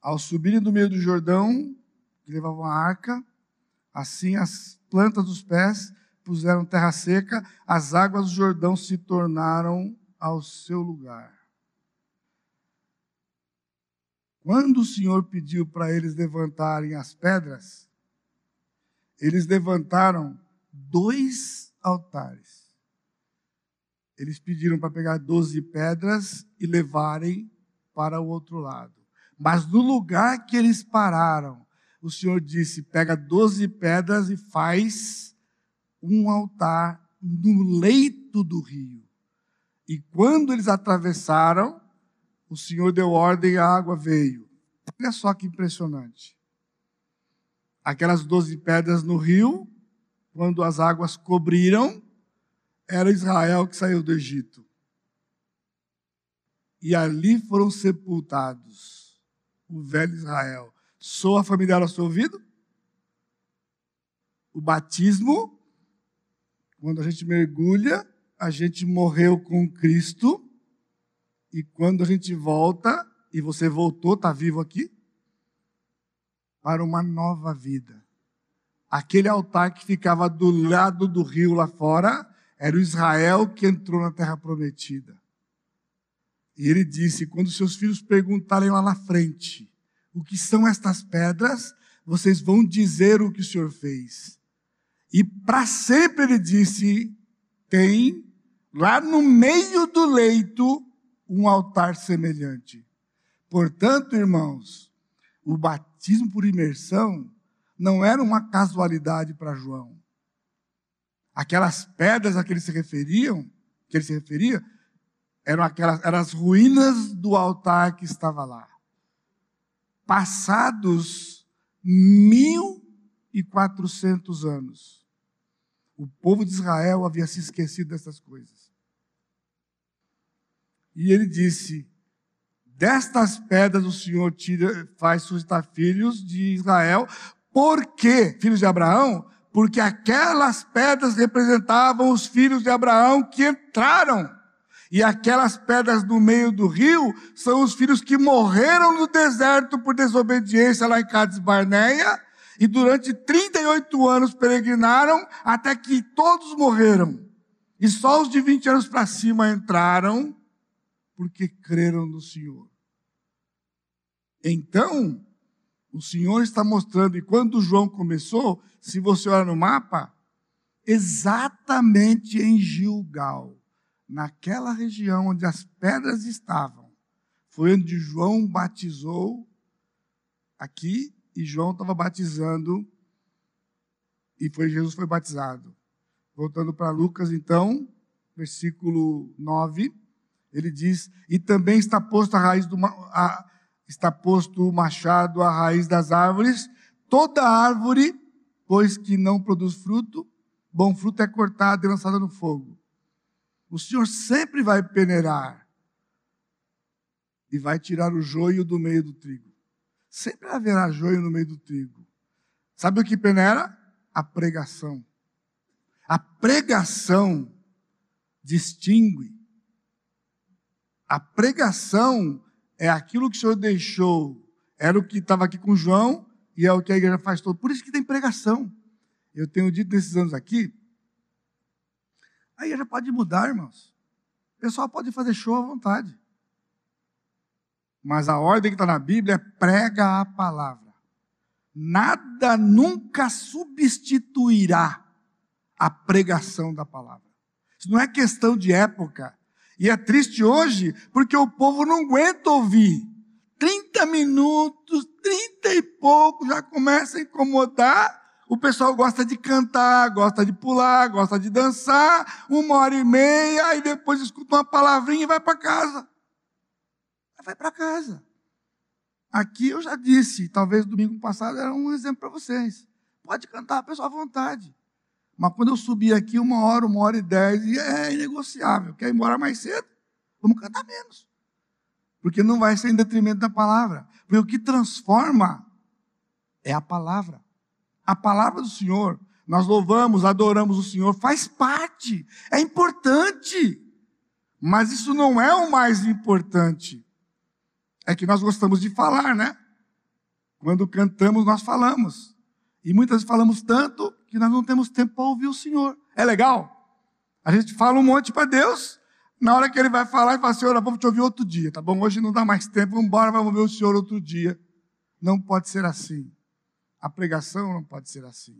S1: Ao subirem do meio do Jordão, que levavam a arca, assim as plantas dos pés puseram terra seca, as águas do Jordão se tornaram ao seu lugar. Quando o Senhor pediu para eles levantarem as pedras, eles levantaram dois altares. Eles pediram para pegar doze pedras e levarem para o outro lado. Mas no lugar que eles pararam, o Senhor disse: pega doze pedras e faz um altar no leito do rio. E quando eles atravessaram, o Senhor deu ordem e a água veio. Olha só que impressionante. Aquelas doze pedras no rio, quando as águas cobriram, era Israel que saiu do Egito. E ali foram sepultados o velho Israel. Soa familiar ao seu ouvido? O batismo, quando a gente mergulha, a gente morreu com Cristo e quando a gente volta, e você voltou, está vivo aqui, para uma nova vida. aquele altar que ficava do lado do rio lá fora, era o Israel que entrou na terra prometida. E ele disse: quando seus filhos perguntarem lá na frente o que são estas pedras, vocês vão dizer o que o Senhor fez. E para sempre ele disse: tem lá no meio do leito um altar semelhante. Portanto, irmãos, o batismo por imersão não era uma casualidade para João. Aquelas pedras a que ele se referiam, que ele se referia, eram aquelas eram as ruínas do altar que estava lá. Passados mil e quatrocentos anos, o povo de Israel havia se esquecido dessas coisas. E ele disse: Destas pedras o Senhor tira, faz suscitar filhos de Israel. Por quê? Filhos de Abraão? Porque aquelas pedras representavam os filhos de Abraão que entraram. E aquelas pedras no meio do rio são os filhos que morreram no deserto por desobediência lá em Cades Barneia. E durante 38 anos peregrinaram até que todos morreram. E só os de 20 anos para cima entraram porque creram no Senhor. Então, o Senhor está mostrando, e quando João começou, se você olhar no mapa, exatamente em Gilgal, naquela região onde as pedras estavam, foi onde João batizou aqui, e João estava batizando, e foi Jesus foi batizado. Voltando para Lucas, então, versículo 9 ele diz: e também está posto a raiz do a, está posto o machado à raiz das árvores. Toda árvore, pois que não produz fruto, bom fruto é cortada e lançada no fogo. O Senhor sempre vai peneirar e vai tirar o joio do meio do trigo. Sempre haverá joio no meio do trigo. Sabe o que peneira? A pregação. A pregação distingue a pregação é aquilo que o Senhor deixou, era o que estava aqui com João e é o que a igreja faz todo. Por isso que tem pregação. Eu tenho dito nesses anos aqui, a igreja pode mudar, irmãos. O pessoal pode fazer show à vontade. Mas a ordem que está na Bíblia é prega a palavra. Nada nunca substituirá a pregação da palavra. Isso não é questão de época, e é triste hoje porque o povo não aguenta ouvir. 30 minutos, 30 e pouco, já começa a incomodar. O pessoal gosta de cantar, gosta de pular, gosta de dançar, uma hora e meia, aí depois escuta uma palavrinha e vai para casa. Vai para casa. Aqui eu já disse, talvez domingo passado era um exemplo para vocês. Pode cantar, pessoal, à vontade. Mas quando eu subi aqui, uma hora, uma hora e dez, é inegociável. Quer ir embora mais cedo? Vamos cantar menos. Porque não vai ser em detrimento da palavra. Porque o que transforma é a palavra. A palavra do Senhor. Nós louvamos, adoramos o Senhor, faz parte, é importante. Mas isso não é o mais importante. É que nós gostamos de falar, né? Quando cantamos, nós falamos. E muitas vezes falamos tanto que nós não temos tempo para ouvir o Senhor. É legal? A gente fala um monte para Deus, na hora que ele vai falar, ele fala, Senhor, vamos te ouvir outro dia, tá bom? Hoje não dá mais tempo, vamos embora, vamos ver o Senhor outro dia. Não pode ser assim. A pregação não pode ser assim.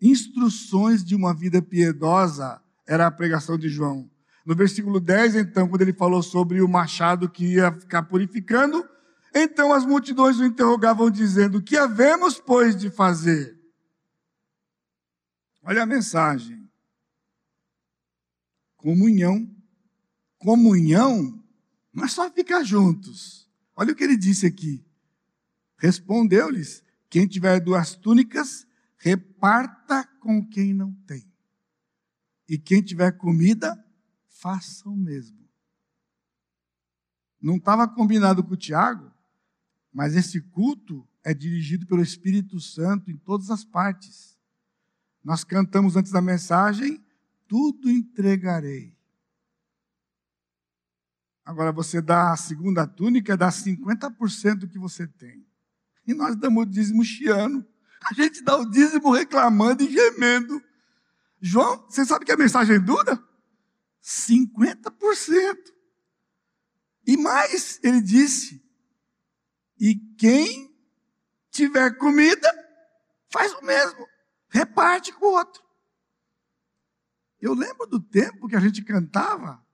S1: Instruções de uma vida piedosa era a pregação de João. No versículo 10, então, quando ele falou sobre o machado que ia ficar purificando, então as multidões o interrogavam, dizendo: Que havemos, pois, de fazer? Olha a mensagem. Comunhão. Comunhão não é só ficar juntos. Olha o que ele disse aqui. Respondeu-lhes: Quem tiver duas túnicas, reparta com quem não tem. E quem tiver comida, faça o mesmo. Não estava combinado com o Tiago, mas esse culto é dirigido pelo Espírito Santo em todas as partes. Nós cantamos antes da mensagem, tudo entregarei. Agora você dá a segunda túnica, dá 50% do que você tem. E nós damos o dízimo chiano. A gente dá o dízimo reclamando e gemendo. João, você sabe que a mensagem dura? 50%. E mais, ele disse: e quem tiver comida, faz o mesmo, reparte com o outro. Eu lembro do tempo que a gente cantava.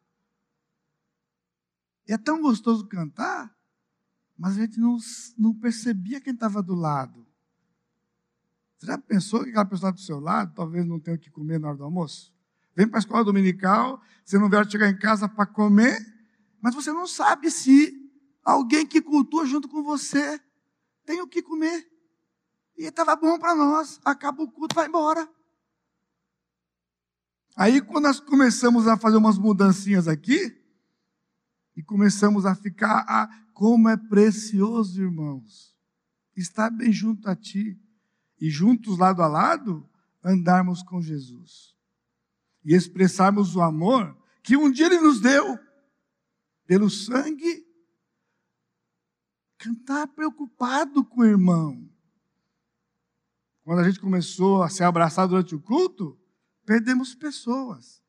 S1: E é tão gostoso cantar, mas a gente não, não percebia quem estava do lado. Você já pensou que aquela pessoa do seu lado talvez não tenha o que comer na hora do almoço? Vem para a escola dominical, você não vai chegar em casa para comer, mas você não sabe se alguém que cultua junto com você tem o que comer. E estava bom para nós, acaba o culto, vai embora. Aí, quando nós começamos a fazer umas mudancinhas aqui, e começamos a ficar, a, como é precioso, irmãos, estar bem junto a Ti, e juntos, lado a lado, andarmos com Jesus. E expressarmos o amor que um dia Ele nos deu, pelo sangue, cantar preocupado com o irmão. Quando a gente começou a se abraçar durante o culto, perdemos pessoas.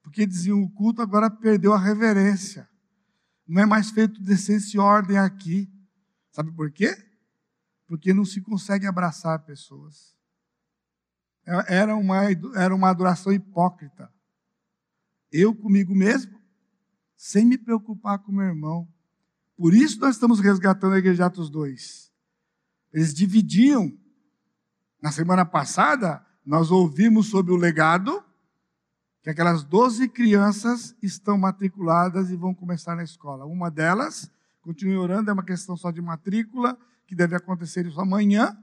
S1: Porque diziam o culto agora perdeu a reverência. Não é mais feito decência e ordem aqui. Sabe por quê? Porque não se consegue abraçar pessoas. É, era uma, era uma adoração hipócrita. Eu comigo mesmo, sem me preocupar com meu irmão. Por isso nós estamos resgatando a igreja de Atos 2. Eles dividiam. Na semana passada, nós ouvimos sobre o legado, que aquelas 12 crianças estão matriculadas e vão começar na escola. Uma delas, continue orando, é uma questão só de matrícula, que deve acontecer isso amanhã.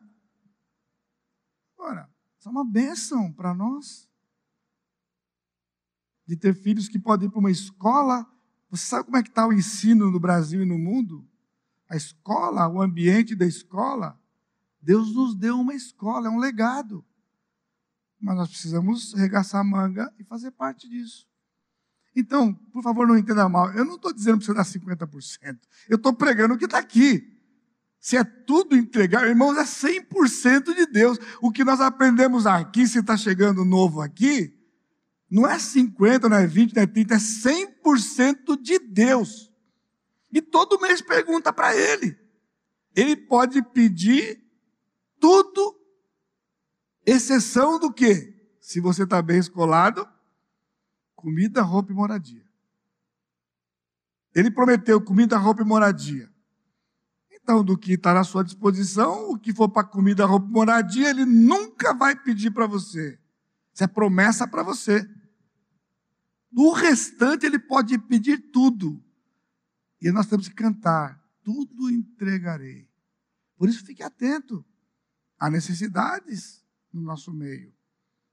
S1: Ora, isso é uma bênção para nós. De ter filhos que podem ir para uma escola. Você sabe como é que está o ensino no Brasil e no mundo? A escola, o ambiente da escola. Deus nos deu uma escola, é um legado. Mas nós precisamos regaçar a manga e fazer parte disso. Então, por favor, não entenda mal. Eu não estou dizendo para você dar 50%. Eu estou pregando o que está aqui. Se é tudo entregar, irmãos, é 100% de Deus. O que nós aprendemos aqui, se está chegando novo aqui, não é 50, não é 20, não é 30, é 100% de Deus. E todo mês pergunta para Ele. Ele pode pedir tudo Exceção do que? Se você está bem escolado, comida, roupa e moradia. Ele prometeu comida, roupa e moradia. Então, do que está na sua disposição, o que for para comida, roupa e moradia, ele nunca vai pedir para você. Isso é promessa para você. Do restante, ele pode pedir tudo. E nós temos que cantar: tudo entregarei. Por isso, fique atento. Há necessidades no nosso meio.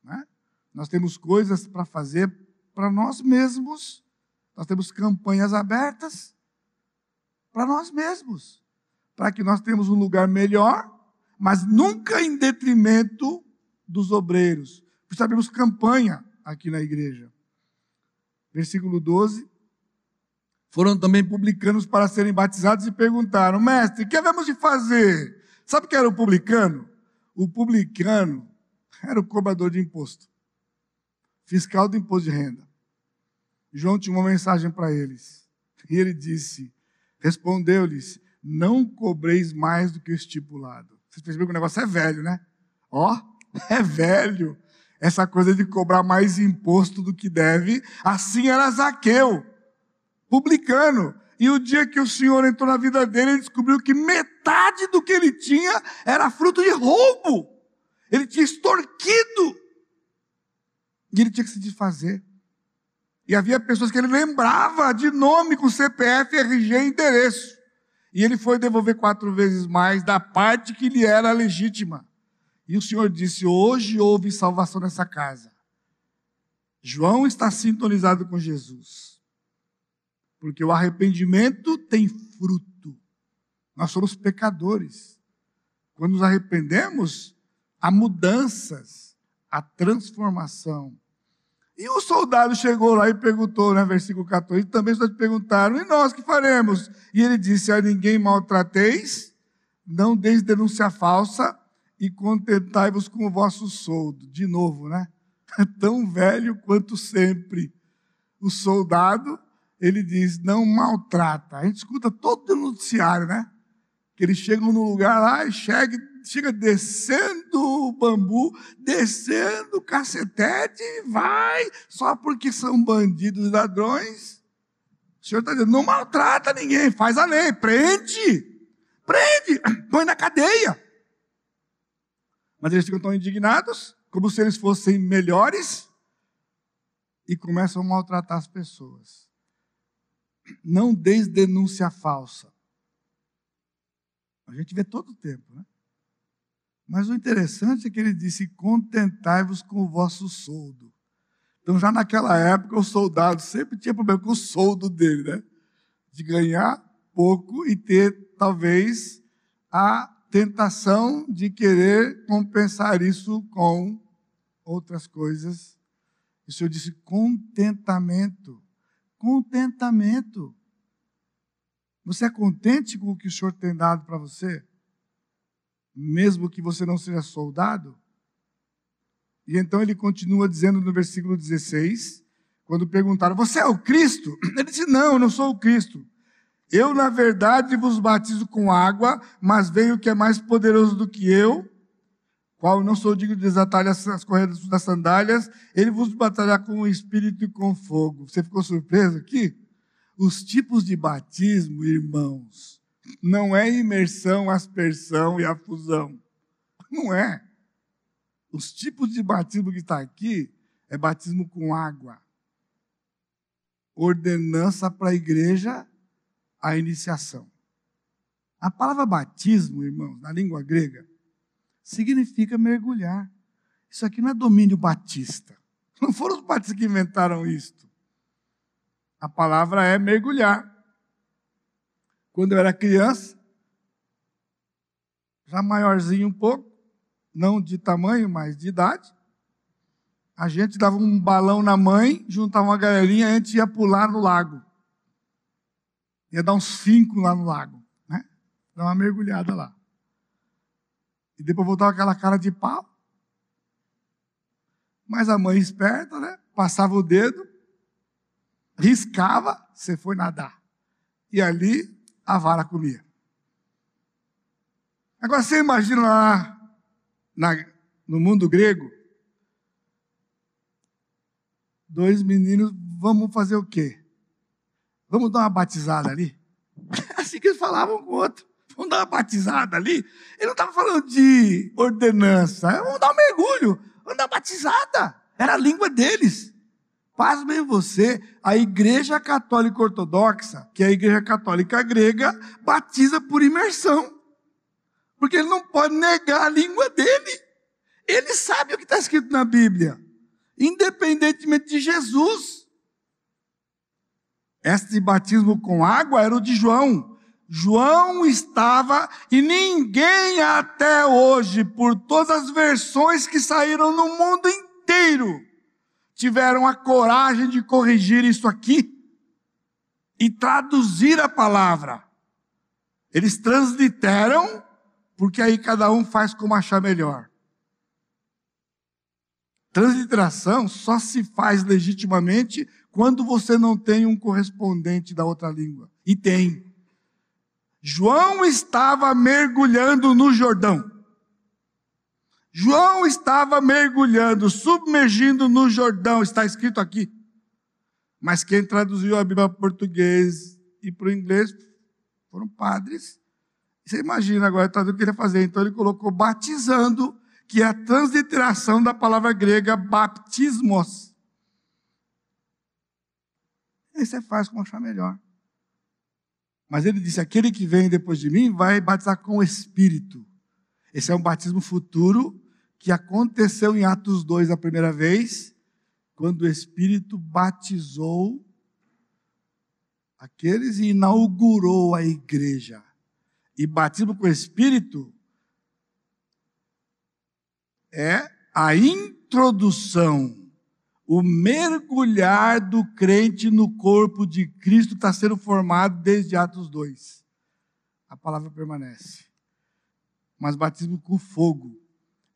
S1: Né? Nós temos coisas para fazer para nós mesmos, nós temos campanhas abertas para nós mesmos, para que nós tenhamos um lugar melhor, mas nunca em detrimento dos obreiros. Por isso abrimos campanha aqui na igreja. Versículo 12. Foram também publicanos para serem batizados e perguntaram: Mestre, que havemos de fazer? Sabe o que era o publicano? O publicano era o cobrador de imposto, fiscal do imposto de renda. João tinha uma mensagem para eles. E ele disse: Respondeu-lhes: Não cobreis mais do que o estipulado. Vocês perceberam que o negócio é velho, né? Ó, é velho. Essa coisa de cobrar mais imposto do que deve. Assim era Zaqueu, publicano. E o dia que o Senhor entrou na vida dele, ele descobriu que metade do que ele tinha era fruto de roubo. Ele tinha extorquido. E ele tinha que se desfazer. E havia pessoas que ele lembrava de nome com CPF, RG e endereço. E ele foi devolver quatro vezes mais da parte que lhe era legítima. E o Senhor disse: Hoje houve salvação nessa casa. João está sintonizado com Jesus. Porque o arrependimento tem fruto. Nós somos pecadores. Quando nos arrependemos, há mudanças, há transformação. E o soldado chegou lá e perguntou, né, versículo 14, também te perguntaram, e nós que faremos? E ele disse, a ninguém maltrateis, não deis denúncia falsa, e contentai-vos com o vosso soldo. De novo, né? Tão velho quanto sempre. O soldado, ele diz, não maltrata. A gente escuta todo o noticiário, né? Que eles chegam no lugar lá e chega, chega descendo o bambu, descendo o cacetete e vai, só porque são bandidos e ladrões. O Senhor está dizendo, não maltrata ninguém, faz a lei, prende, prende, põe na cadeia. Mas eles ficam tão indignados, como se eles fossem melhores, e começam a maltratar as pessoas. Não deis denúncia falsa. A gente vê todo o tempo, né? Mas o interessante é que ele disse: contentai-vos com o vosso soldo. Então, já naquela época, o soldado sempre tinha problema com o soldo dele, né? De ganhar pouco e ter, talvez, a tentação de querer compensar isso com outras coisas. O Senhor disse: contentamento. Contentamento. Você é contente com o que o Senhor tem dado para você? Mesmo que você não seja soldado? E então ele continua dizendo no versículo 16, quando perguntaram: Você é o Cristo? Ele disse: Não, eu não sou o Cristo. Eu, na verdade, vos batizo com água, mas veio o que é mais poderoso do que eu, qual não sou digno de desatar as correias das sandálias, ele vos batalhará com o espírito e com fogo. Você ficou surpreso aqui? Os tipos de batismo, irmãos, não é imersão, aspersão e a fusão. Não é. Os tipos de batismo que está aqui é batismo com água. Ordenança para a igreja a iniciação. A palavra batismo, irmãos, na língua grega, significa mergulhar. Isso aqui não é domínio batista. Não foram os batistas que inventaram isto. A palavra é mergulhar. Quando eu era criança, já maiorzinho um pouco, não de tamanho, mas de idade, a gente dava um balão na mãe, juntava uma galerinha a gente ia pular no lago ia dar uns cinco lá no lago, né? Dar uma mergulhada lá. E depois voltava aquela cara de pau. Mas a mãe esperta, né? Passava o dedo, riscava, você foi nadar. E ali a vara comia. Agora você imagina lá na, no mundo grego, dois meninos, vamos fazer o quê? Vamos dar uma batizada ali? Assim que eles falavam com o outro. Vamos dar uma batizada ali? Ele não estava falando de ordenança. Vamos dar um mergulho. Vamos dar uma batizada. Era a língua deles. Pasmem você, a Igreja Católica Ortodoxa, que é a Igreja Católica Grega, batiza por imersão. Porque ele não pode negar a língua dele. Ele sabe o que está escrito na Bíblia. Independentemente de Jesus. Este batismo com água era o de João. João estava e ninguém até hoje, por todas as versões que saíram no mundo inteiro, tiveram a coragem de corrigir isso aqui e traduzir a palavra. Eles transliteram, porque aí cada um faz como achar melhor. Transliteração só se faz legitimamente quando você não tem um correspondente da outra língua. E tem. João estava mergulhando no Jordão. João estava mergulhando, submergindo no Jordão, está escrito aqui. Mas quem traduziu a Bíblia para português e para o inglês foram padres. Você imagina agora o que ele queria fazer. Então ele colocou batizando, que é a transliteração da palavra grega baptismos. Aí você faz como achar melhor. Mas ele disse: aquele que vem depois de mim vai batizar com o Espírito. Esse é um batismo futuro que aconteceu em Atos 2 a primeira vez, quando o Espírito batizou aqueles e inaugurou a igreja. E batismo com o Espírito é a introdução o mergulhar do crente no corpo de Cristo está sendo formado desde Atos 2. A palavra permanece. Mas batismo com fogo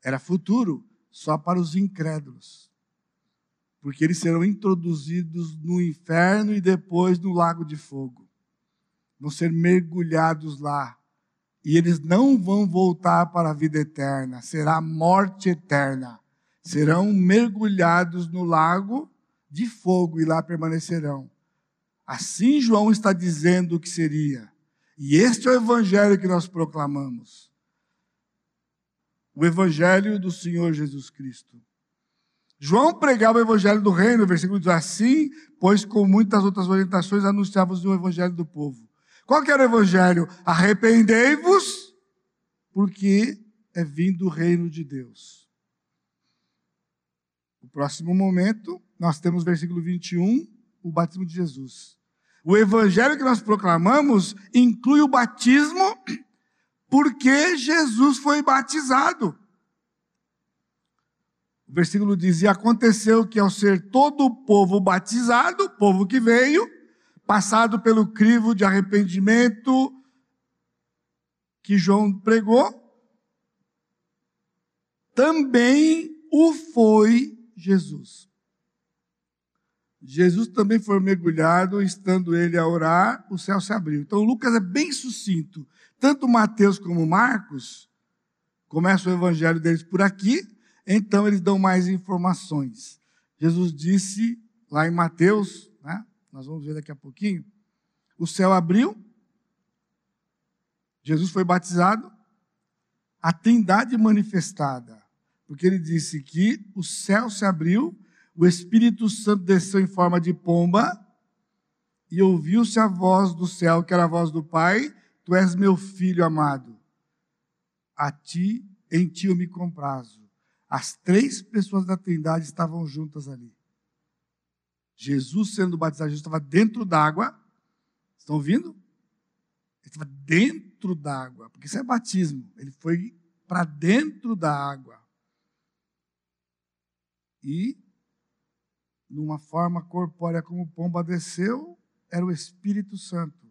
S1: era futuro só para os incrédulos. Porque eles serão introduzidos no inferno e depois no lago de fogo. Vão ser mergulhados lá. E eles não vão voltar para a vida eterna, será morte eterna. Serão mergulhados no lago de fogo e lá permanecerão. Assim João está dizendo o que seria. E este é o evangelho que nós proclamamos. O evangelho do Senhor Jesus Cristo. João pregava o evangelho do reino, versículo diz assim, pois com muitas outras orientações anunciávamos o evangelho do povo. Qual que era o evangelho? Arrependei-vos, porque é vindo o reino de Deus. Próximo momento, nós temos versículo 21, o batismo de Jesus. O evangelho que nós proclamamos inclui o batismo porque Jesus foi batizado. O versículo diz: E aconteceu que, ao ser todo o povo batizado, o povo que veio, passado pelo crivo de arrependimento que João pregou, também o foi Jesus. Jesus também foi mergulhado, estando ele a orar, o céu se abriu. Então Lucas é bem sucinto. Tanto Mateus como Marcos começam o evangelho deles por aqui, então eles dão mais informações. Jesus disse lá em Mateus, né? nós vamos ver daqui a pouquinho, o céu abriu, Jesus foi batizado, a trindade manifestada, porque ele disse que o céu se abriu o Espírito Santo desceu em forma de pomba e ouviu-se a voz do céu, que era a voz do Pai: Tu és meu filho amado. A ti, em ti eu me comprazo. As três pessoas da Trindade estavam juntas ali. Jesus sendo batizado, Jesus estava dentro d'água. Estão ouvindo? Ele estava dentro d'água, porque isso é batismo. Ele foi para dentro da água. E numa forma corpórea como pomba desceu, era o Espírito Santo.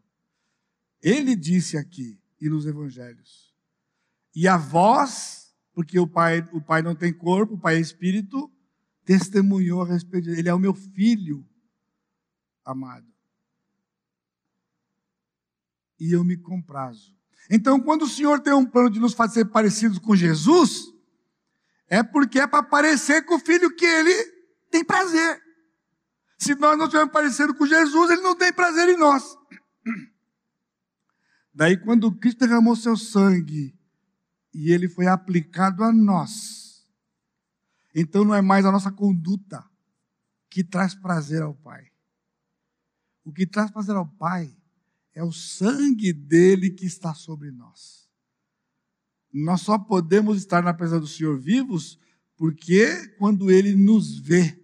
S1: Ele disse aqui e nos evangelhos. E a voz, porque o pai, o pai não tem corpo, o pai é espírito, testemunhou a respeito. Ele é o meu filho amado. E eu me comprazo. Então, quando o Senhor tem um plano de nos fazer parecidos com Jesus, é porque é para parecer com o filho que ele tem prazer. Se nós não estivermos parecendo com Jesus, ele não tem prazer em nós. Daí, quando Cristo derramou seu sangue e ele foi aplicado a nós, então não é mais a nossa conduta que traz prazer ao Pai. O que traz prazer ao Pai é o sangue dele que está sobre nós. Nós só podemos estar na presença do Senhor vivos porque quando ele nos vê,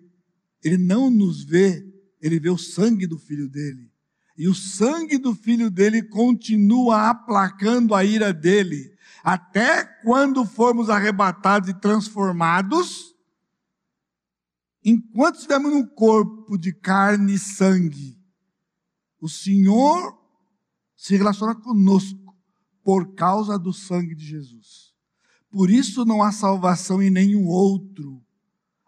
S1: ele não nos vê, ele vê o sangue do filho dele. E o sangue do filho dele continua aplacando a ira dele, até quando formos arrebatados e transformados, enquanto estivermos num corpo de carne e sangue, o Senhor se relaciona conosco por causa do sangue de Jesus. Por isso não há salvação em nenhum outro,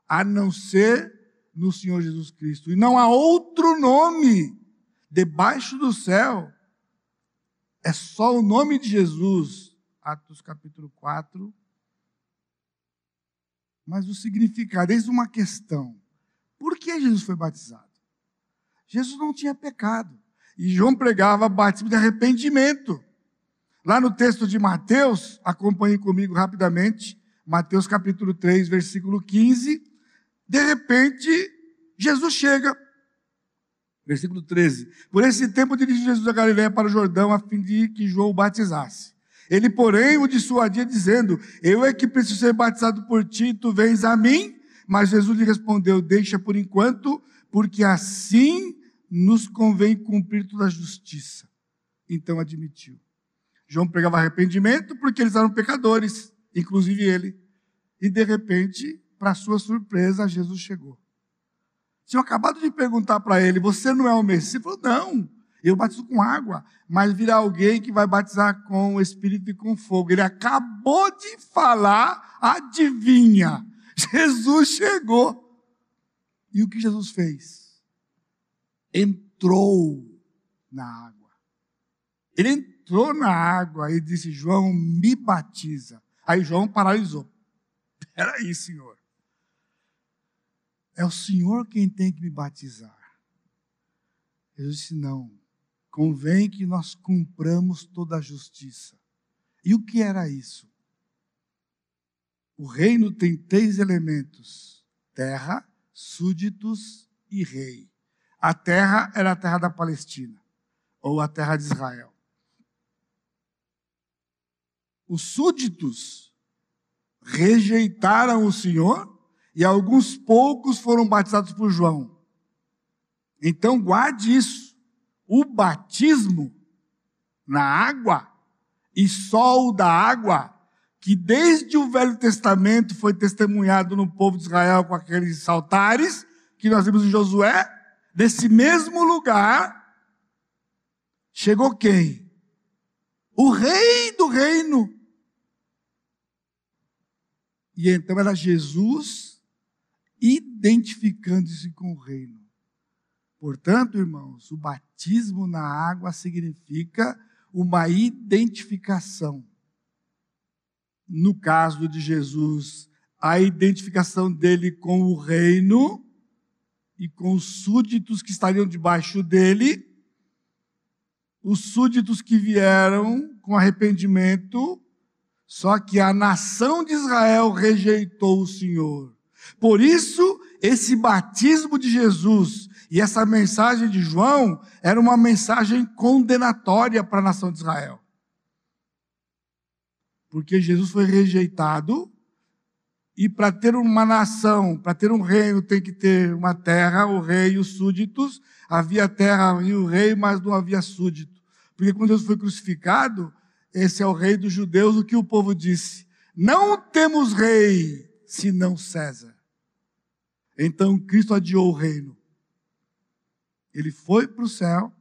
S1: a não ser no Senhor Jesus Cristo. E não há outro nome debaixo do céu. É só o nome de Jesus. Atos capítulo 4. Mas o significado, eis uma questão. Por que Jesus foi batizado? Jesus não tinha pecado. E João pregava batismo de arrependimento. Lá no texto de Mateus, acompanhe comigo rapidamente, Mateus capítulo 3, versículo 15, de repente, Jesus chega. Versículo 13. Por esse tempo dirigiu Jesus a Galiléia para o Jordão, a fim de que João o batizasse. Ele, porém, o dissuadia, dizendo: Eu é que preciso ser batizado por ti, tu vens a mim? Mas Jesus lhe respondeu: Deixa por enquanto, porque assim nos convém cumprir toda a justiça. Então admitiu. João pregava arrependimento porque eles eram pecadores, inclusive ele. E de repente para sua surpresa, Jesus chegou. Tinham acabado de perguntar para ele: Você não é o Messias? Ele falou: Não, Eu batizo com água, mas virá alguém que vai batizar com o Espírito e com fogo. Ele acabou de falar, adivinha? Jesus chegou. E o que Jesus fez? Entrou na água. Ele entrou na água e disse: João, me batiza. Aí João paralisou. Peraí, Senhor. É o Senhor quem tem que me batizar. Jesus disse: Não. Convém que nós cumpramos toda a justiça. E o que era isso? O reino tem três elementos: terra, súditos e rei. A terra era a terra da Palestina, ou a terra de Israel. Os súditos rejeitaram o Senhor e alguns poucos foram batizados por João. Então guarde isso. O batismo na água e o da água, que desde o Velho Testamento foi testemunhado no povo de Israel com aqueles altares que nós vimos em Josué, desse mesmo lugar chegou quem? O rei do reino. E então era Jesus identificando-se com o reino. Portanto, irmãos, o batismo na água significa uma identificação. No caso de Jesus, a identificação dele com o reino e com os súditos que estariam debaixo dele, os súditos que vieram com arrependimento, só que a nação de Israel rejeitou o Senhor. Por isso, esse batismo de Jesus e essa mensagem de João era uma mensagem condenatória para a nação de Israel. Porque Jesus foi rejeitado e para ter uma nação, para ter um reino, tem que ter uma terra, o rei e os súditos. Havia terra e o rei, mas não havia súdito. Porque quando Jesus foi crucificado, esse é o rei dos judeus, o que o povo disse? Não temos rei, senão César. Então Cristo adiou o reino. Ele foi para o céu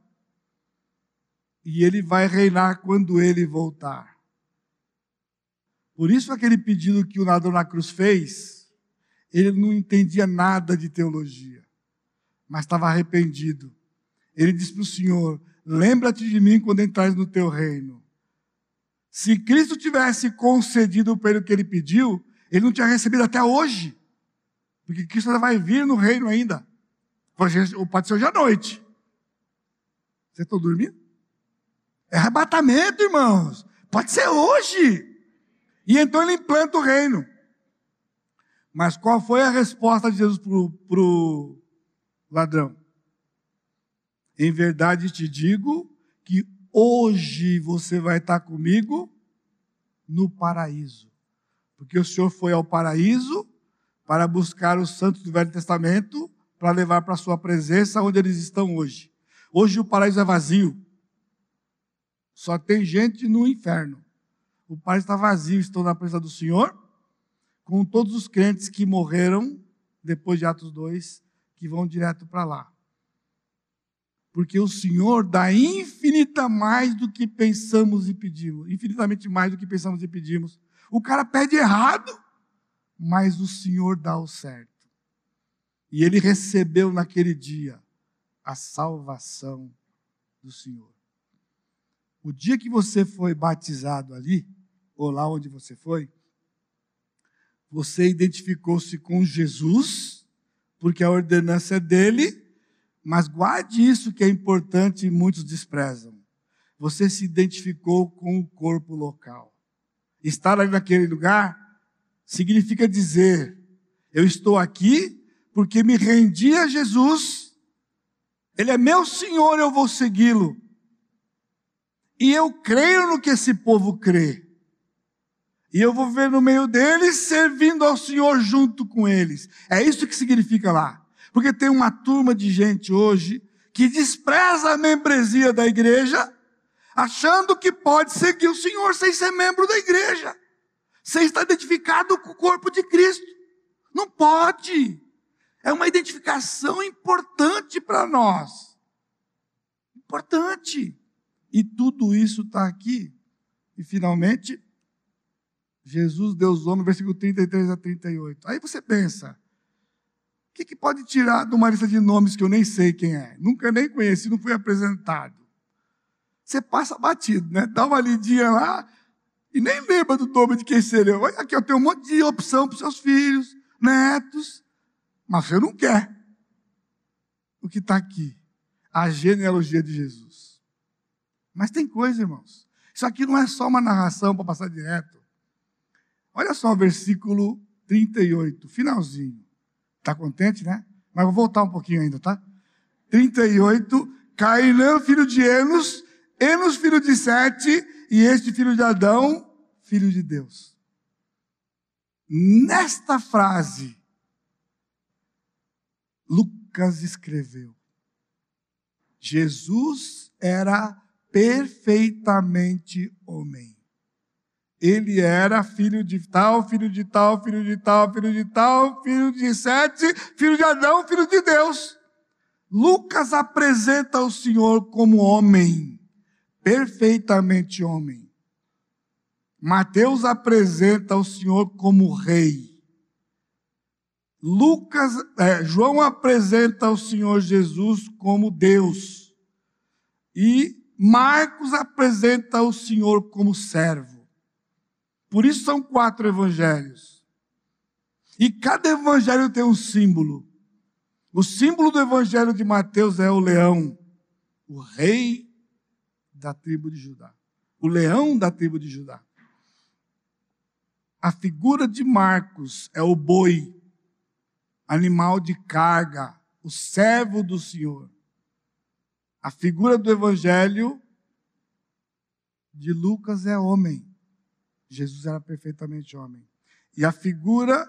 S1: e ele vai reinar quando ele voltar. Por isso, aquele pedido que o nadador na cruz fez, ele não entendia nada de teologia, mas estava arrependido. Ele disse para o Senhor: Lembra-te de mim quando entrares no teu reino. Se Cristo tivesse concedido para o que ele pediu, ele não tinha recebido até hoje. Porque Cristo ainda vai vir no reino ainda. Pode ser hoje à noite. Vocês estão dormindo? É arrebatamento, irmãos. Pode ser hoje. E então ele implanta o reino. Mas qual foi a resposta de Jesus para o ladrão? Em verdade te digo hoje você vai estar comigo no paraíso. Porque o Senhor foi ao paraíso para buscar os santos do Velho Testamento para levar para a sua presença onde eles estão hoje. Hoje o paraíso é vazio. Só tem gente no inferno. O paraíso está vazio, estou na presença do Senhor, com todos os crentes que morreram depois de Atos 2, que vão direto para lá. Porque o Senhor dá infinita mais do que pensamos e pedimos, infinitamente mais do que pensamos e pedimos. O cara pede errado mas o Senhor dá o certo. E ele recebeu naquele dia a salvação do Senhor. O dia que você foi batizado ali, ou lá onde você foi, você identificou-se com Jesus, porque a ordenança é dele, mas guarde isso que é importante e muitos desprezam. Você se identificou com o corpo local. Estar ali naquele lugar significa dizer: eu estou aqui porque me rendi a Jesus, Ele é meu Senhor, eu vou segui-lo. E eu creio no que esse povo crê. E eu vou ver no meio deles, servindo ao Senhor junto com eles. É isso que significa lá. Porque tem uma turma de gente hoje que despreza a membresia da igreja, achando que pode seguir o Senhor sem ser membro da igreja. Você está identificado com o corpo de Cristo. Não pode. É uma identificação importante para nós. Importante. E tudo isso está aqui. E finalmente, Jesus deu os homens, versículo 33 a 38. Aí você pensa, que, que pode tirar de uma lista de nomes que eu nem sei quem é? Nunca nem conheci, não fui apresentado. Você passa batido, né? Dá uma lidinha lá e nem lembra do nome de quem seria. Olha aqui, eu tenho um monte de opção para os seus filhos, netos, mas você não quer o que está aqui. A genealogia de Jesus. Mas tem coisa, irmãos. Isso aqui não é só uma narração para passar direto. Olha só o versículo 38, finalzinho. Está contente, né? Mas vou voltar um pouquinho ainda, tá? 38, Cainã, filho de Enos, Enos, filho de Sete, e este filho de Adão, filho de Deus. Nesta frase, Lucas escreveu: Jesus era perfeitamente homem. Ele era filho de tal, filho de tal, filho de tal, filho de tal, filho de Sete, filho de Adão, filho de Deus. Lucas apresenta o Senhor como homem, perfeitamente homem. Mateus apresenta o Senhor como rei. Lucas, é, João apresenta o Senhor Jesus como Deus. E Marcos apresenta o Senhor como servo. Por isso são quatro evangelhos. E cada evangelho tem um símbolo. O símbolo do evangelho de Mateus é o leão, o rei da tribo de Judá. O leão da tribo de Judá. A figura de Marcos é o boi, animal de carga, o servo do Senhor. A figura do evangelho de Lucas é homem, Jesus era perfeitamente homem. E a figura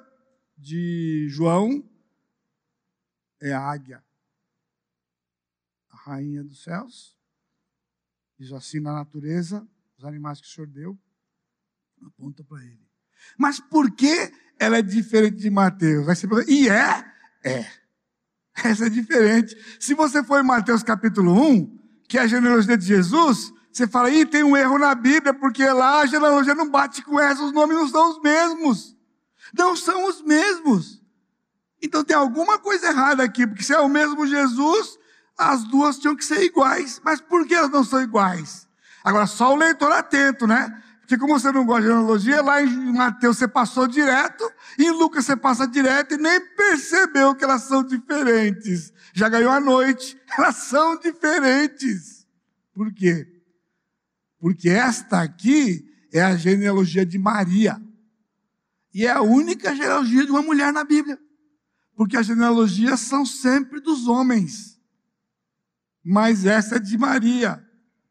S1: de João é a águia, a rainha dos céus. Diz assim na natureza, os animais que o Senhor deu, aponta para ele. Mas por que ela é diferente de Mateus? E é? É. Essa é diferente. Se você for em Mateus capítulo 1, que é a generosidade de Jesus, você fala, ih, tem um erro na Bíblia, porque lá a genealogia não bate com essa, os nomes não são os mesmos. Não são os mesmos. Então tem alguma coisa errada aqui, porque se é o mesmo Jesus, as duas tinham que ser iguais. Mas por que elas não são iguais? Agora, só o leitor atento, né? Porque como você não gosta de genealogia, lá em Mateus você passou direto, em Lucas você passa direto e nem percebeu que elas são diferentes. Já ganhou a noite. Elas são diferentes. Por quê? Porque esta aqui é a genealogia de Maria. E é a única genealogia de uma mulher na Bíblia. Porque as genealogias são sempre dos homens. Mas essa é de Maria.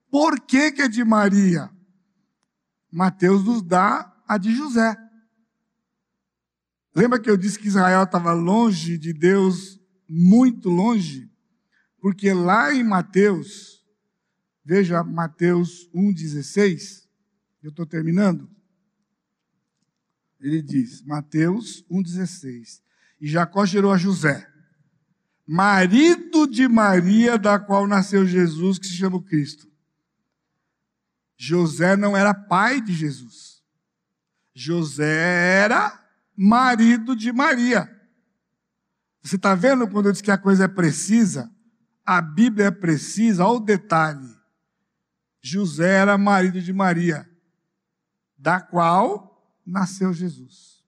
S1: Por que, que é de Maria? Mateus nos dá a de José. Lembra que eu disse que Israel estava longe de Deus, muito longe? Porque lá em Mateus, Veja Mateus 1,16. Eu estou terminando. Ele diz, Mateus 1,16. E Jacó gerou a José, marido de Maria, da qual nasceu Jesus, que se chama Cristo. José não era pai de Jesus. José era marido de Maria. Você está vendo quando eu disse que a coisa é precisa? A Bíblia é precisa, olha o detalhe. José era marido de Maria, da qual nasceu Jesus.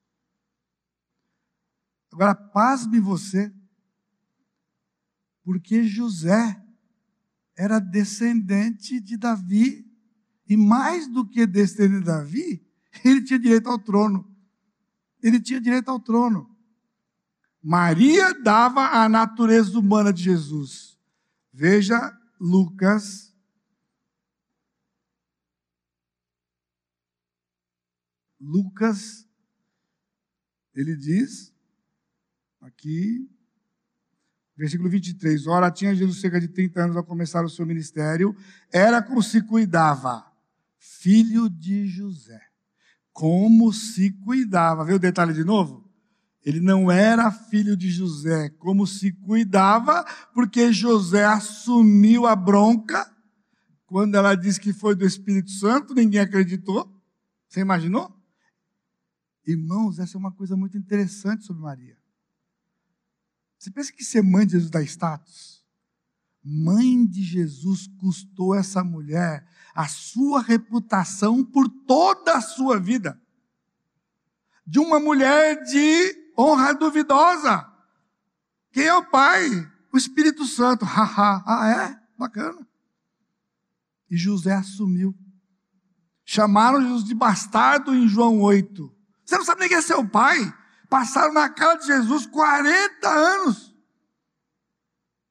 S1: Agora, pasme você, porque José era descendente de Davi, e mais do que descendente de Davi, ele tinha direito ao trono. Ele tinha direito ao trono. Maria dava a natureza humana de Jesus. Veja Lucas Lucas, ele diz, aqui, versículo 23, ora tinha Jesus cerca de 30 anos ao começar o seu ministério, era como se cuidava, filho de José. Como se cuidava, vê o detalhe de novo? Ele não era filho de José, como se cuidava, porque José assumiu a bronca. Quando ela disse que foi do Espírito Santo, ninguém acreditou. Você imaginou? Irmãos, essa é uma coisa muito interessante sobre Maria. Você pensa que ser mãe de Jesus dá status? Mãe de Jesus custou essa mulher a sua reputação por toda a sua vida. De uma mulher de honra duvidosa. Quem é o pai? O Espírito Santo. ah, é? Bacana. E José assumiu. Chamaram Jesus de bastardo em João 8. Você não sabe nem quem é seu pai? Passaram na cara de Jesus 40 anos.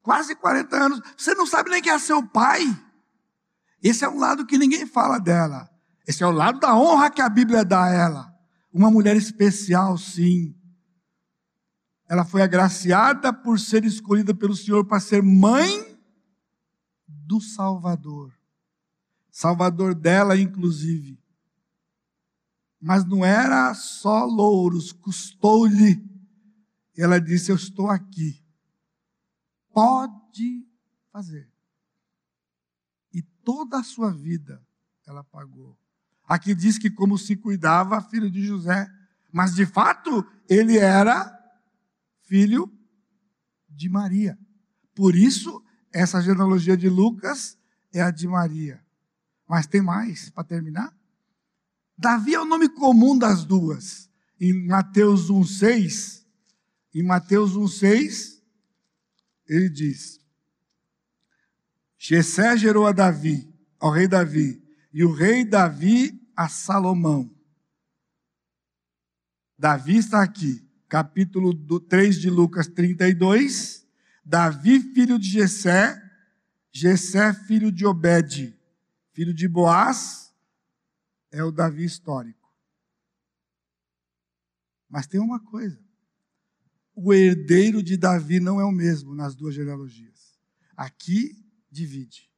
S1: Quase 40 anos. Você não sabe nem quem é seu pai. Esse é um lado que ninguém fala dela. Esse é o lado da honra que a Bíblia dá a ela. Uma mulher especial, sim. Ela foi agraciada por ser escolhida pelo Senhor para ser mãe do Salvador. Salvador dela, inclusive. Mas não era só louros, custou-lhe. Ela disse: Eu estou aqui. Pode fazer. E toda a sua vida ela pagou. Aqui diz que, como se cuidava, filho de José. Mas, de fato, ele era filho de Maria. Por isso, essa genealogia de Lucas é a de Maria. Mas tem mais, para terminar. Davi é o nome comum das duas. Em Mateus 1,6, em Mateus 1,6, ele diz: Jessé gerou a Davi, ao rei Davi, e o rei Davi a Salomão. Davi está aqui, capítulo 3 de Lucas 32. Davi, filho de Jessé, Jessé, filho de Obed, filho de Boaz, é o Davi histórico. Mas tem uma coisa: o herdeiro de Davi não é o mesmo nas duas genealogias. Aqui divide.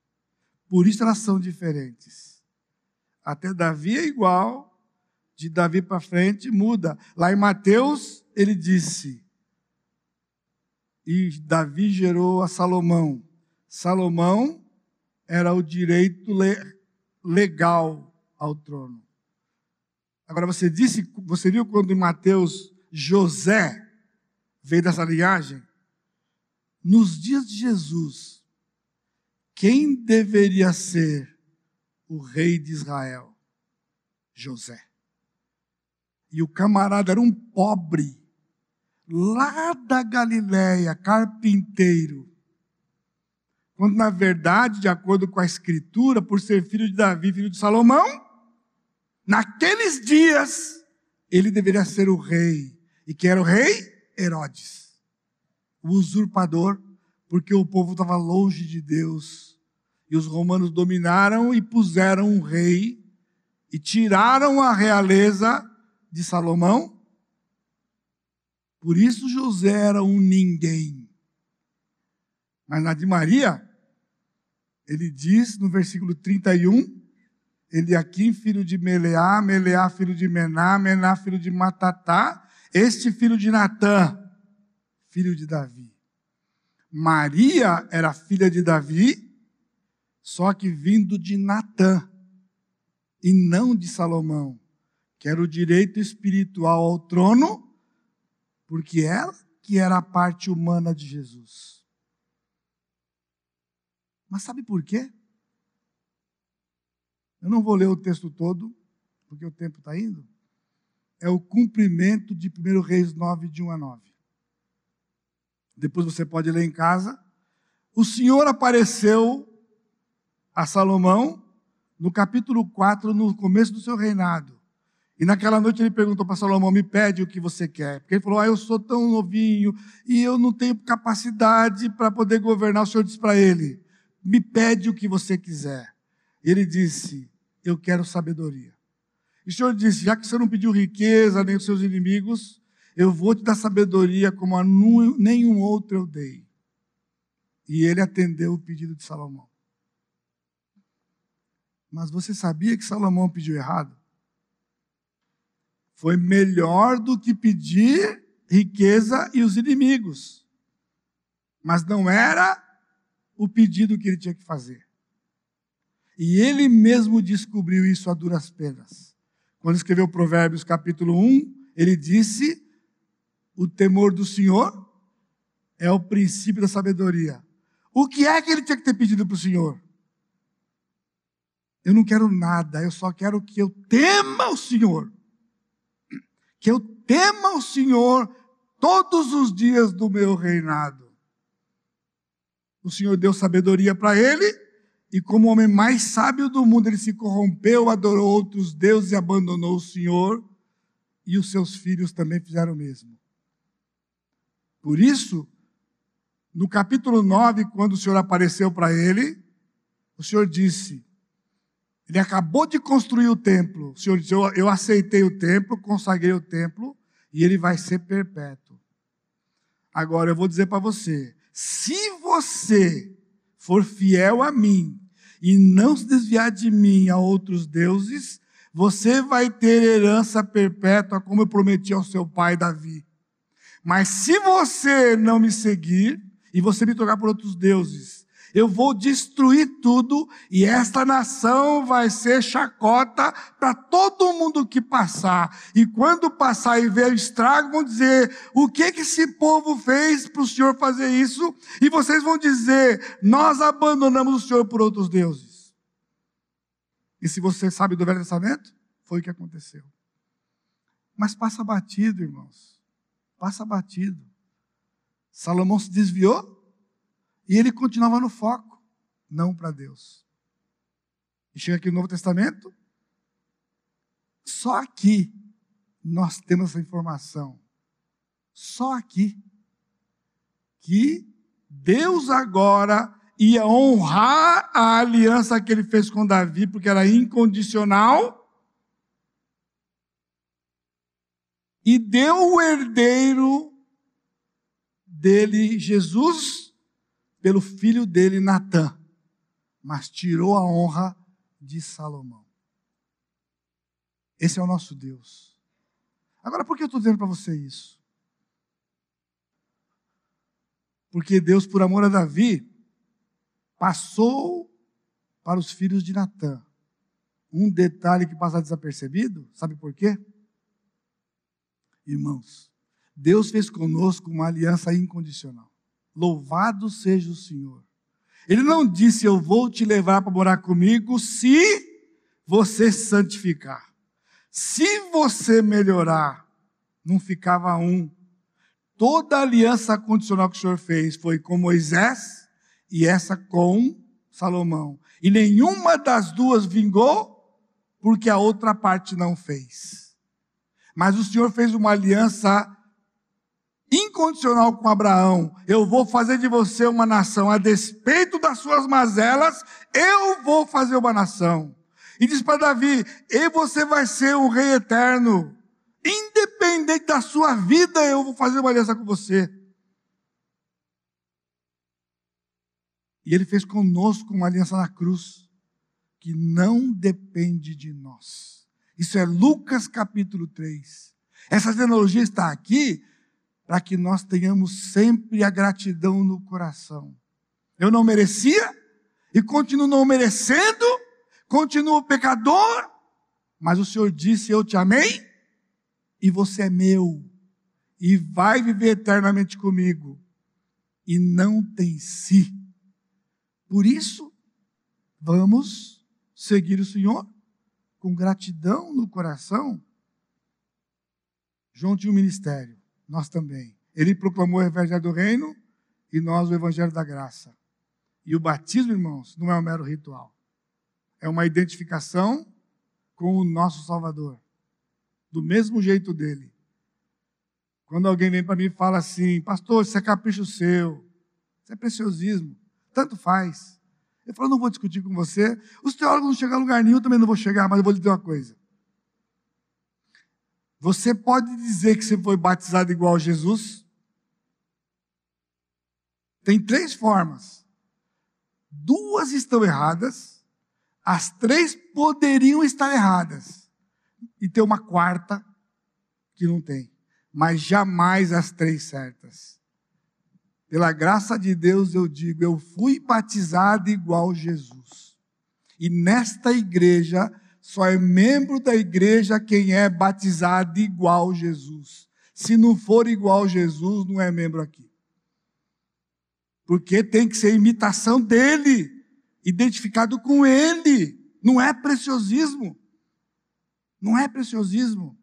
S1: Por isso elas são diferentes. Até Davi é igual, de Davi para frente muda. Lá em Mateus, ele disse: E Davi gerou a Salomão. Salomão era o direito legal ao trono. Agora você disse, você viu quando em Mateus José veio dessa linhagem? Nos dias de Jesus, quem deveria ser o rei de Israel? José. E o camarada era um pobre, lá da Galiléia, carpinteiro. Quando, na verdade, de acordo com a Escritura, por ser filho de Davi, filho de Salomão, Naqueles dias, ele deveria ser o rei. E quem era o rei? Herodes, o usurpador, porque o povo estava longe de Deus. E os romanos dominaram e puseram um rei e tiraram a realeza de Salomão. Por isso José era um ninguém. Mas na de Maria, ele diz no versículo 31, Eliakim, filho de Meleá, Meleá, filho de Mená, Mená, filho de Matatá, este filho de Natã, filho de Davi. Maria era filha de Davi, só que vindo de Natã, e não de Salomão, que era o direito espiritual ao trono, porque ela que era a parte humana de Jesus. Mas sabe por quê? Eu não vou ler o texto todo, porque o tempo está indo. É o cumprimento de 1 Reis 9, de 1 a 9. Depois você pode ler em casa. O Senhor apareceu a Salomão no capítulo 4, no começo do seu reinado. E naquela noite ele perguntou para Salomão: Me pede o que você quer. Porque ele falou: Ah, eu sou tão novinho e eu não tenho capacidade para poder governar. O Senhor disse para ele: Me pede o que você quiser. Ele disse: eu quero sabedoria. E o Senhor disse: já que você não pediu riqueza nem os seus inimigos, eu vou te dar sabedoria como a nenhum outro eu dei. E ele atendeu o pedido de Salomão. Mas você sabia que Salomão pediu errado? Foi melhor do que pedir riqueza e os inimigos. Mas não era o pedido que ele tinha que fazer. E ele mesmo descobriu isso a duras penas. Quando escreveu Provérbios capítulo 1, ele disse: O temor do Senhor é o princípio da sabedoria. O que é que ele tinha que ter pedido para o Senhor? Eu não quero nada, eu só quero que eu tema o Senhor. Que eu tema o Senhor todos os dias do meu reinado. O Senhor deu sabedoria para ele, e como o homem mais sábio do mundo, ele se corrompeu, adorou outros deuses e abandonou o Senhor, e os seus filhos também fizeram o mesmo. Por isso, no capítulo 9, quando o Senhor apareceu para ele, o Senhor disse: ele acabou de construir o templo. O Senhor disse: eu, eu aceitei o templo, consagrei o templo, e ele vai ser perpétuo. Agora eu vou dizer para você: se você for fiel a mim e não se desviar de mim a outros deuses, você vai ter herança perpétua, como eu prometi ao seu pai Davi. Mas se você não me seguir e você me trocar por outros deuses, eu vou destruir tudo e esta nação vai ser chacota para todo mundo que passar. E quando passar e ver o estrago, vão dizer: o que que esse povo fez para o Senhor fazer isso? E vocês vão dizer: nós abandonamos o Senhor por outros deuses. E se você sabe do Velho Testamento, foi o que aconteceu. Mas passa batido, irmãos. Passa batido. Salomão se desviou e ele continuava no foco, não para Deus. E chega aqui no Novo Testamento, só aqui nós temos essa informação. Só aqui. Que Deus agora ia honrar a aliança que ele fez com Davi, porque era incondicional. E deu o herdeiro dele, Jesus, pelo filho dele, Natã, mas tirou a honra de Salomão. Esse é o nosso Deus. Agora, por que eu estou dizendo para você isso? Porque Deus, por amor a Davi, passou para os filhos de Natã. Um detalhe que passa desapercebido, sabe por quê? Irmãos, Deus fez conosco uma aliança incondicional. Louvado seja o Senhor. Ele não disse, eu vou te levar para morar comigo se você santificar. Se você melhorar, não ficava um. Toda a aliança condicional que o Senhor fez foi com Moisés e essa com Salomão. E nenhuma das duas vingou, porque a outra parte não fez. Mas o Senhor fez uma aliança incondicional com Abraão. Eu vou fazer de você uma nação, a despeito das suas mazelas, eu vou fazer uma nação. E diz para Davi: e você vai ser um rei eterno. Independente da sua vida, eu vou fazer uma aliança com você. E ele fez conosco uma aliança na cruz, que não depende de nós. Isso é Lucas capítulo 3. Essa genealogia está aqui para que nós tenhamos sempre a gratidão no coração. Eu não merecia e continuo não merecendo, continuo pecador, mas o Senhor disse: Eu te amei e você é meu e vai viver eternamente comigo. E não tem si. Por isso, vamos seguir o Senhor com gratidão no coração. João tinha um ministério nós também. Ele proclamou o evangelho do reino e nós o evangelho da graça. E o batismo, irmãos, não é um mero ritual. É uma identificação com o nosso Salvador. Do mesmo jeito dele. Quando alguém vem para mim e fala assim, pastor, isso é capricho seu, isso é preciosismo, tanto faz. Eu falo, não vou discutir com você. Os teólogos não chegam a lugar nenhum, também não vou chegar, mas eu vou lhe dizer uma coisa. Você pode dizer que você foi batizado igual a Jesus? Tem três formas. Duas estão erradas, as três poderiam estar erradas. E tem uma quarta que não tem. mas jamais as três certas. Pela graça de Deus eu digo, eu fui batizado igual Jesus. E nesta igreja, só é membro da igreja quem é batizado igual Jesus. Se não for igual Jesus, não é membro aqui. Porque tem que ser imitação dele, identificado com ele. Não é preciosismo. Não é preciosismo.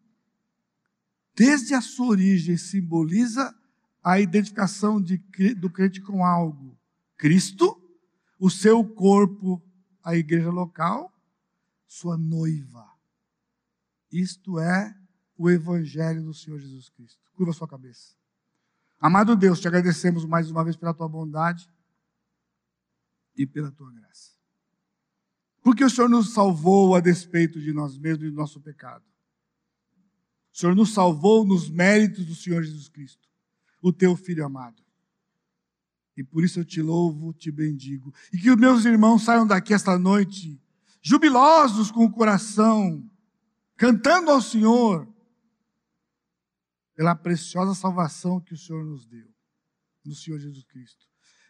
S1: Desde a sua origem simboliza a identificação de, do crente com algo. Cristo, o seu corpo, a igreja local, sua noiva. Isto é o evangelho do Senhor Jesus Cristo. Curva sua cabeça. Amado Deus, te agradecemos mais uma vez pela tua bondade e pela tua graça. Porque o Senhor nos salvou a despeito de nós mesmos e do nosso pecado. O Senhor nos salvou nos méritos do Senhor Jesus Cristo o teu filho amado. E por isso eu te louvo, te bendigo. E que os meus irmãos saiam daqui esta noite jubilosos com o coração, cantando ao Senhor pela preciosa salvação que o Senhor nos deu, no Senhor Jesus Cristo.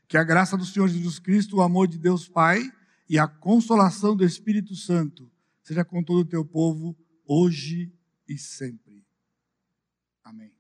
S1: Que a graça do Senhor Jesus Cristo, o amor de Deus Pai e a consolação do Espírito Santo seja com todo o teu povo, hoje e sempre. Amém.